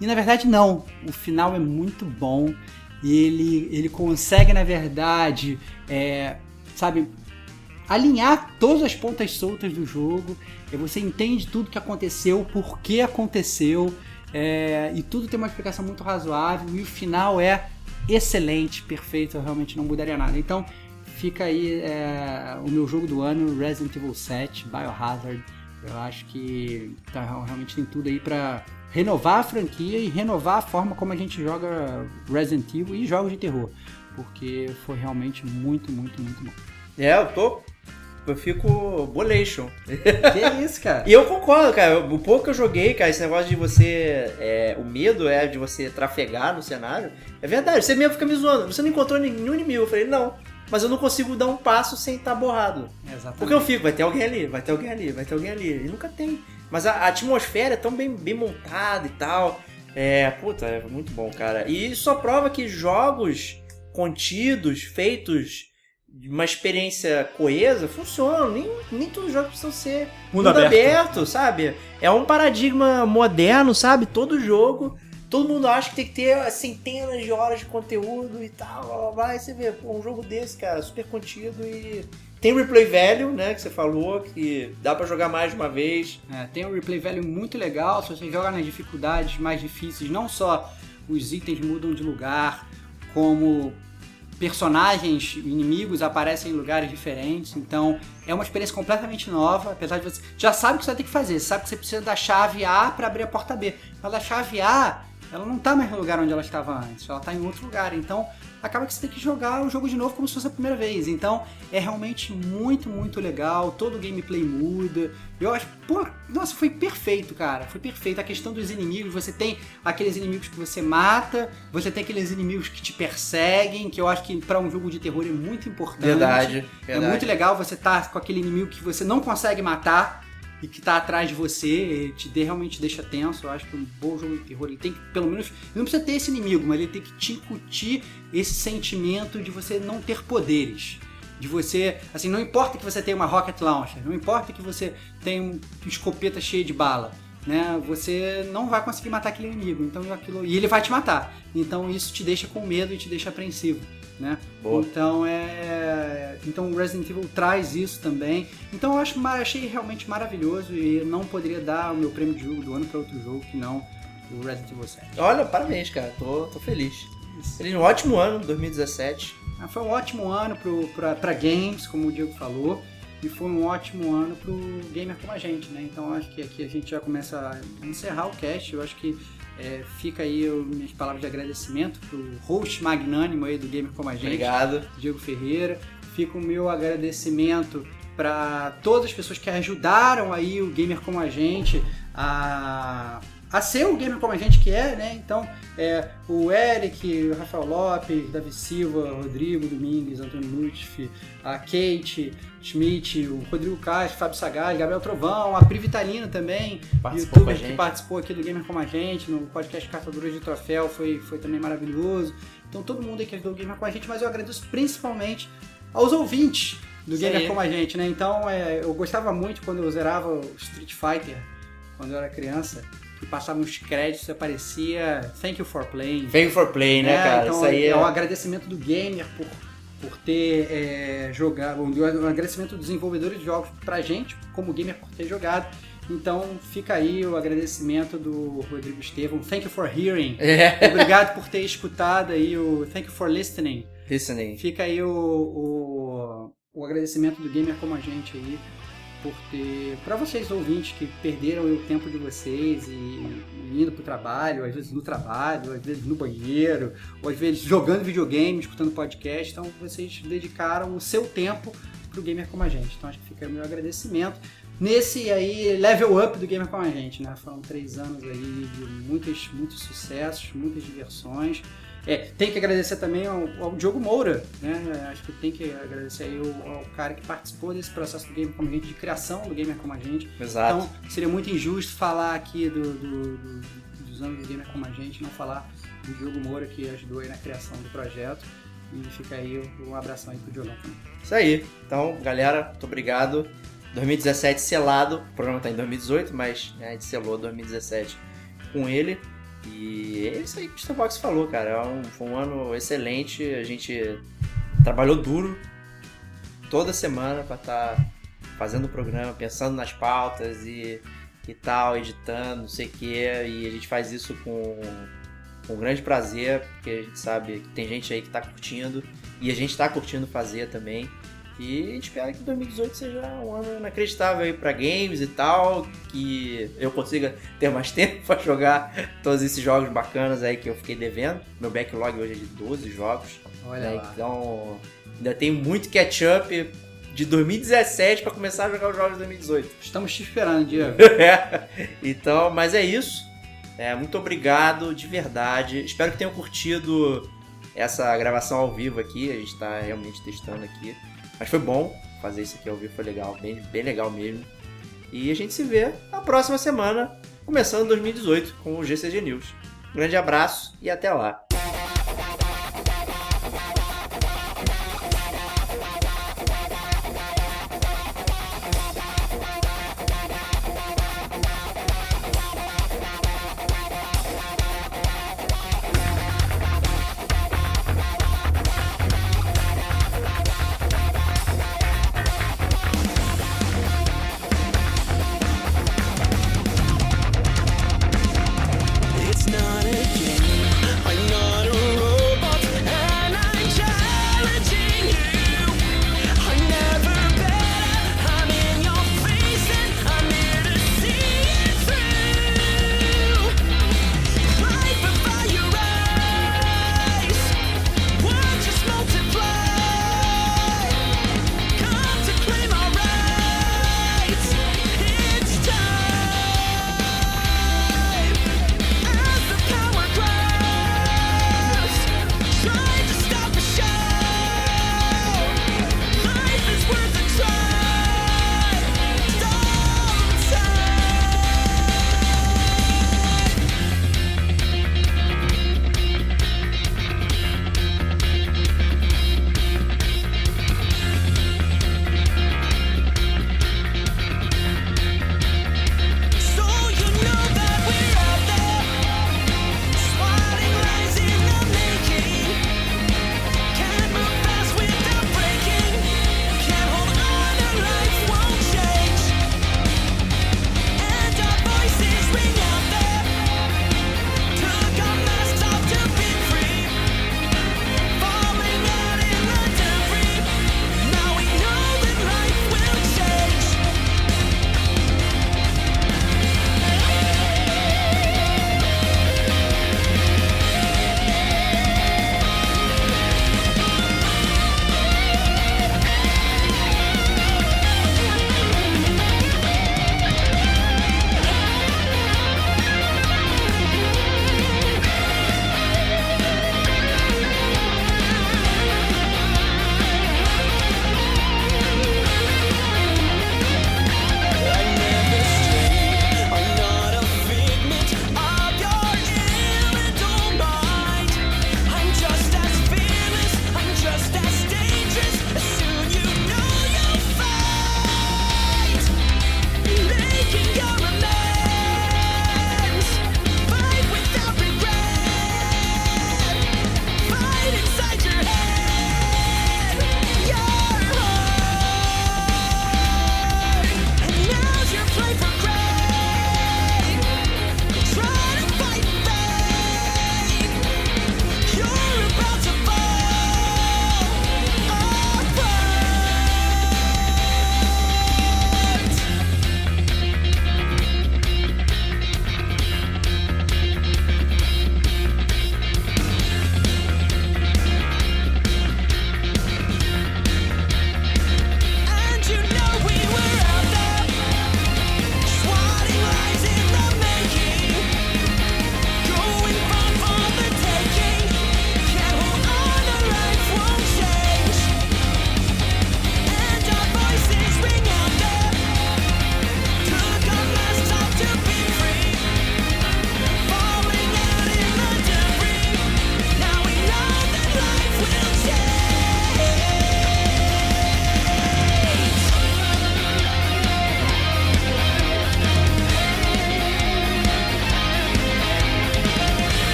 Speaker 1: E na verdade não, o final é muito bom. E ele, ele consegue, na verdade, é, sabe, alinhar todas as pontas soltas do jogo. E você entende tudo que aconteceu, por que aconteceu. É, e tudo tem uma explicação muito razoável. E o final é excelente, perfeito. Eu realmente não mudaria nada. Então, fica aí é, o meu jogo do ano, Resident Evil 7, Biohazard. Eu acho que tá, realmente tem tudo aí para renovar a franquia e renovar a forma como a gente joga Resident Evil e jogos de terror. Porque foi realmente muito, muito, muito bom.
Speaker 2: É, eu tô. Eu fico bolation.
Speaker 1: Que isso, cara?
Speaker 2: E eu concordo, cara. O pouco que eu joguei, cara, esse negócio de você. É, o medo é de você trafegar no cenário. É verdade, você mesmo fica me zoando. Você não encontrou nenhum inimigo. Eu falei, não mas eu não consigo dar um passo sem estar tá borrado.
Speaker 1: Exatamente.
Speaker 2: Porque eu fico, vai ter alguém ali, vai ter alguém ali, vai ter alguém ali. E nunca tem. Mas a, a atmosfera é tão bem, bem montada e tal. É, puta, é muito bom, cara. E isso só prova que jogos contidos, feitos de uma experiência coesa, funcionam. Nem, nem todos os jogos precisam ser
Speaker 1: mundo, mundo aberto.
Speaker 2: aberto, sabe? É um paradigma moderno, sabe? Todo jogo Todo mundo acha que tem que ter centenas de horas de conteúdo e tal, vai você vê, pô, um jogo desse, cara, super contido e tem replay value, né, que você falou, que dá para jogar mais de uma vez.
Speaker 1: É, tem um replay value muito legal, se você joga nas dificuldades mais difíceis, não só os itens mudam de lugar, como personagens inimigos aparecem em lugares diferentes, então é uma experiência completamente nova, apesar de você já sabe o que você vai ter que fazer, você sabe que você precisa da chave A para abrir a porta B, mas a chave A ela não tá mais no lugar onde ela estava antes, ela tá em outro lugar. Então, acaba que você tem que jogar o jogo de novo como se fosse a primeira vez. Então, é realmente muito, muito legal. Todo o gameplay muda. Eu acho, pô, nossa, foi perfeito, cara. Foi perfeito. A questão dos inimigos, você tem aqueles inimigos que você mata, você tem aqueles inimigos que te perseguem, que eu acho que para um jogo de terror é muito importante.
Speaker 2: Verdade, verdade.
Speaker 1: É muito legal você estar tá com aquele inimigo que você não consegue matar e que tá atrás de você, te de, realmente deixa tenso. Eu acho que um bom jogo de terror ele tem que, pelo menos, não precisa ter esse inimigo, mas ele tem que te incutir esse sentimento de você não ter poderes. De você, assim, não importa que você tenha uma rocket launcher, não importa que você tenha uma escopeta cheia de bala, né? Você não vai conseguir matar aquele inimigo. Então aquilo e ele vai te matar. Então isso te deixa com medo e te deixa apreensivo né? Boa. Então é, então o Resident Evil traz isso também. Então eu acho, achei realmente maravilhoso e não poderia dar o meu prêmio de jogo do ano para outro jogo que não o Resident Evil 7.
Speaker 2: Olha, parabéns, cara. Tô, tô feliz. Feliz um ótimo ano, 2017.
Speaker 1: Ah, foi um ótimo ano para games, como o Diego falou. E foi um ótimo ano pro gamer como a gente, né? Então acho que aqui a gente já começa a encerrar o cast. Eu acho que é, fica aí eu, minhas palavras de agradecimento pro host magnânimo aí do Gamer Como a Gente.
Speaker 2: Obrigado.
Speaker 1: Diego Ferreira. Fica o meu agradecimento para todas as pessoas que ajudaram aí o Gamer Como a Gente a a ser o gamer como a gente que é, né? Então, é, o Eric, o Rafael Lopes, Davi Silva, Rodrigo Domingues, Antônio Lutfi, a Kate Schmidt, o Rodrigo Castro, Fábio Sagaz, Gabriel Trovão, a Pri Vitalino também,
Speaker 2: participou
Speaker 1: youtuber que participou aqui do Gamer Como a Gente, no podcast Cartadores de Troféu, foi, foi também maravilhoso. Então, todo mundo aí que ajudou o Gamer com a gente, mas eu agradeço principalmente aos ouvintes do Gamer Como a Gente, né? Então, é, eu gostava muito quando eu zerava o Street Fighter, quando eu era criança que passava uns créditos e aparecia Thank you for playing.
Speaker 2: Thank you for playing, né, é, cara?
Speaker 1: Então,
Speaker 2: Isso aí
Speaker 1: é...
Speaker 2: é
Speaker 1: um agradecimento do gamer por, por ter é, jogado, um agradecimento dos desenvolvedores de jogos pra gente, como gamer, por ter jogado. Então fica aí o agradecimento do Rodrigo Estevam. Thank you for hearing.
Speaker 2: É.
Speaker 1: Obrigado por ter escutado aí o Thank you for listening.
Speaker 2: Listening.
Speaker 1: Fica aí o, o, o agradecimento do gamer como a gente aí por ter. para vocês ouvintes que perderam o tempo de vocês e indo pro trabalho, às vezes no trabalho, às vezes no banheiro, ou às vezes jogando videogame, escutando podcast, então vocês dedicaram o seu tempo pro gamer como a gente. Então acho que fica o meu agradecimento. Nesse aí level up do Gamer com a gente, né? Foram três anos aí de muitos, muitos sucessos, muitas diversões. É, tem que agradecer também ao, ao, Diogo Moura, né? Acho que tem que agradecer aí ao, ao, cara que participou desse processo do Gamer Como a Gente, de criação do Gamer Como a Gente.
Speaker 2: Exato.
Speaker 1: Então, seria muito injusto falar aqui do, do, do, dos anos do Gamer Como a Gente, não falar do Diogo Moura que ajudou aí na criação do projeto. E fica aí um abração aí pro Diogão também.
Speaker 2: Isso aí. Então, galera, muito obrigado. 2017 selado, o programa tá em 2018, mas né, a gente selou 2017 com ele. E é isso aí que o Starbucks falou, cara. É um, foi um ano excelente. A gente trabalhou duro toda semana para estar tá fazendo o programa, pensando nas pautas e, e tal, editando, não sei o que. E a gente faz isso com, com grande prazer, porque a gente sabe que tem gente aí que tá curtindo e a gente tá curtindo fazer também. E a gente espera que 2018 seja um ano inacreditável aí pra games e tal, que eu consiga ter mais tempo para jogar todos esses jogos bacanas aí que eu fiquei devendo. Meu backlog hoje é de 12 jogos.
Speaker 1: Olha né?
Speaker 2: Então, ainda tem muito catch-up de 2017 para começar a jogar os jogos de 2018.
Speaker 1: Estamos te esperando, Diego.
Speaker 2: é. Então, mas é isso. É, muito obrigado, de verdade. Espero que tenham curtido essa gravação ao vivo aqui. A gente está realmente testando aqui. Mas foi bom fazer isso aqui ao vivo, foi legal, bem, bem legal mesmo. E a gente se vê na próxima semana, começando 2018 com o GCG News. Um grande abraço e até lá!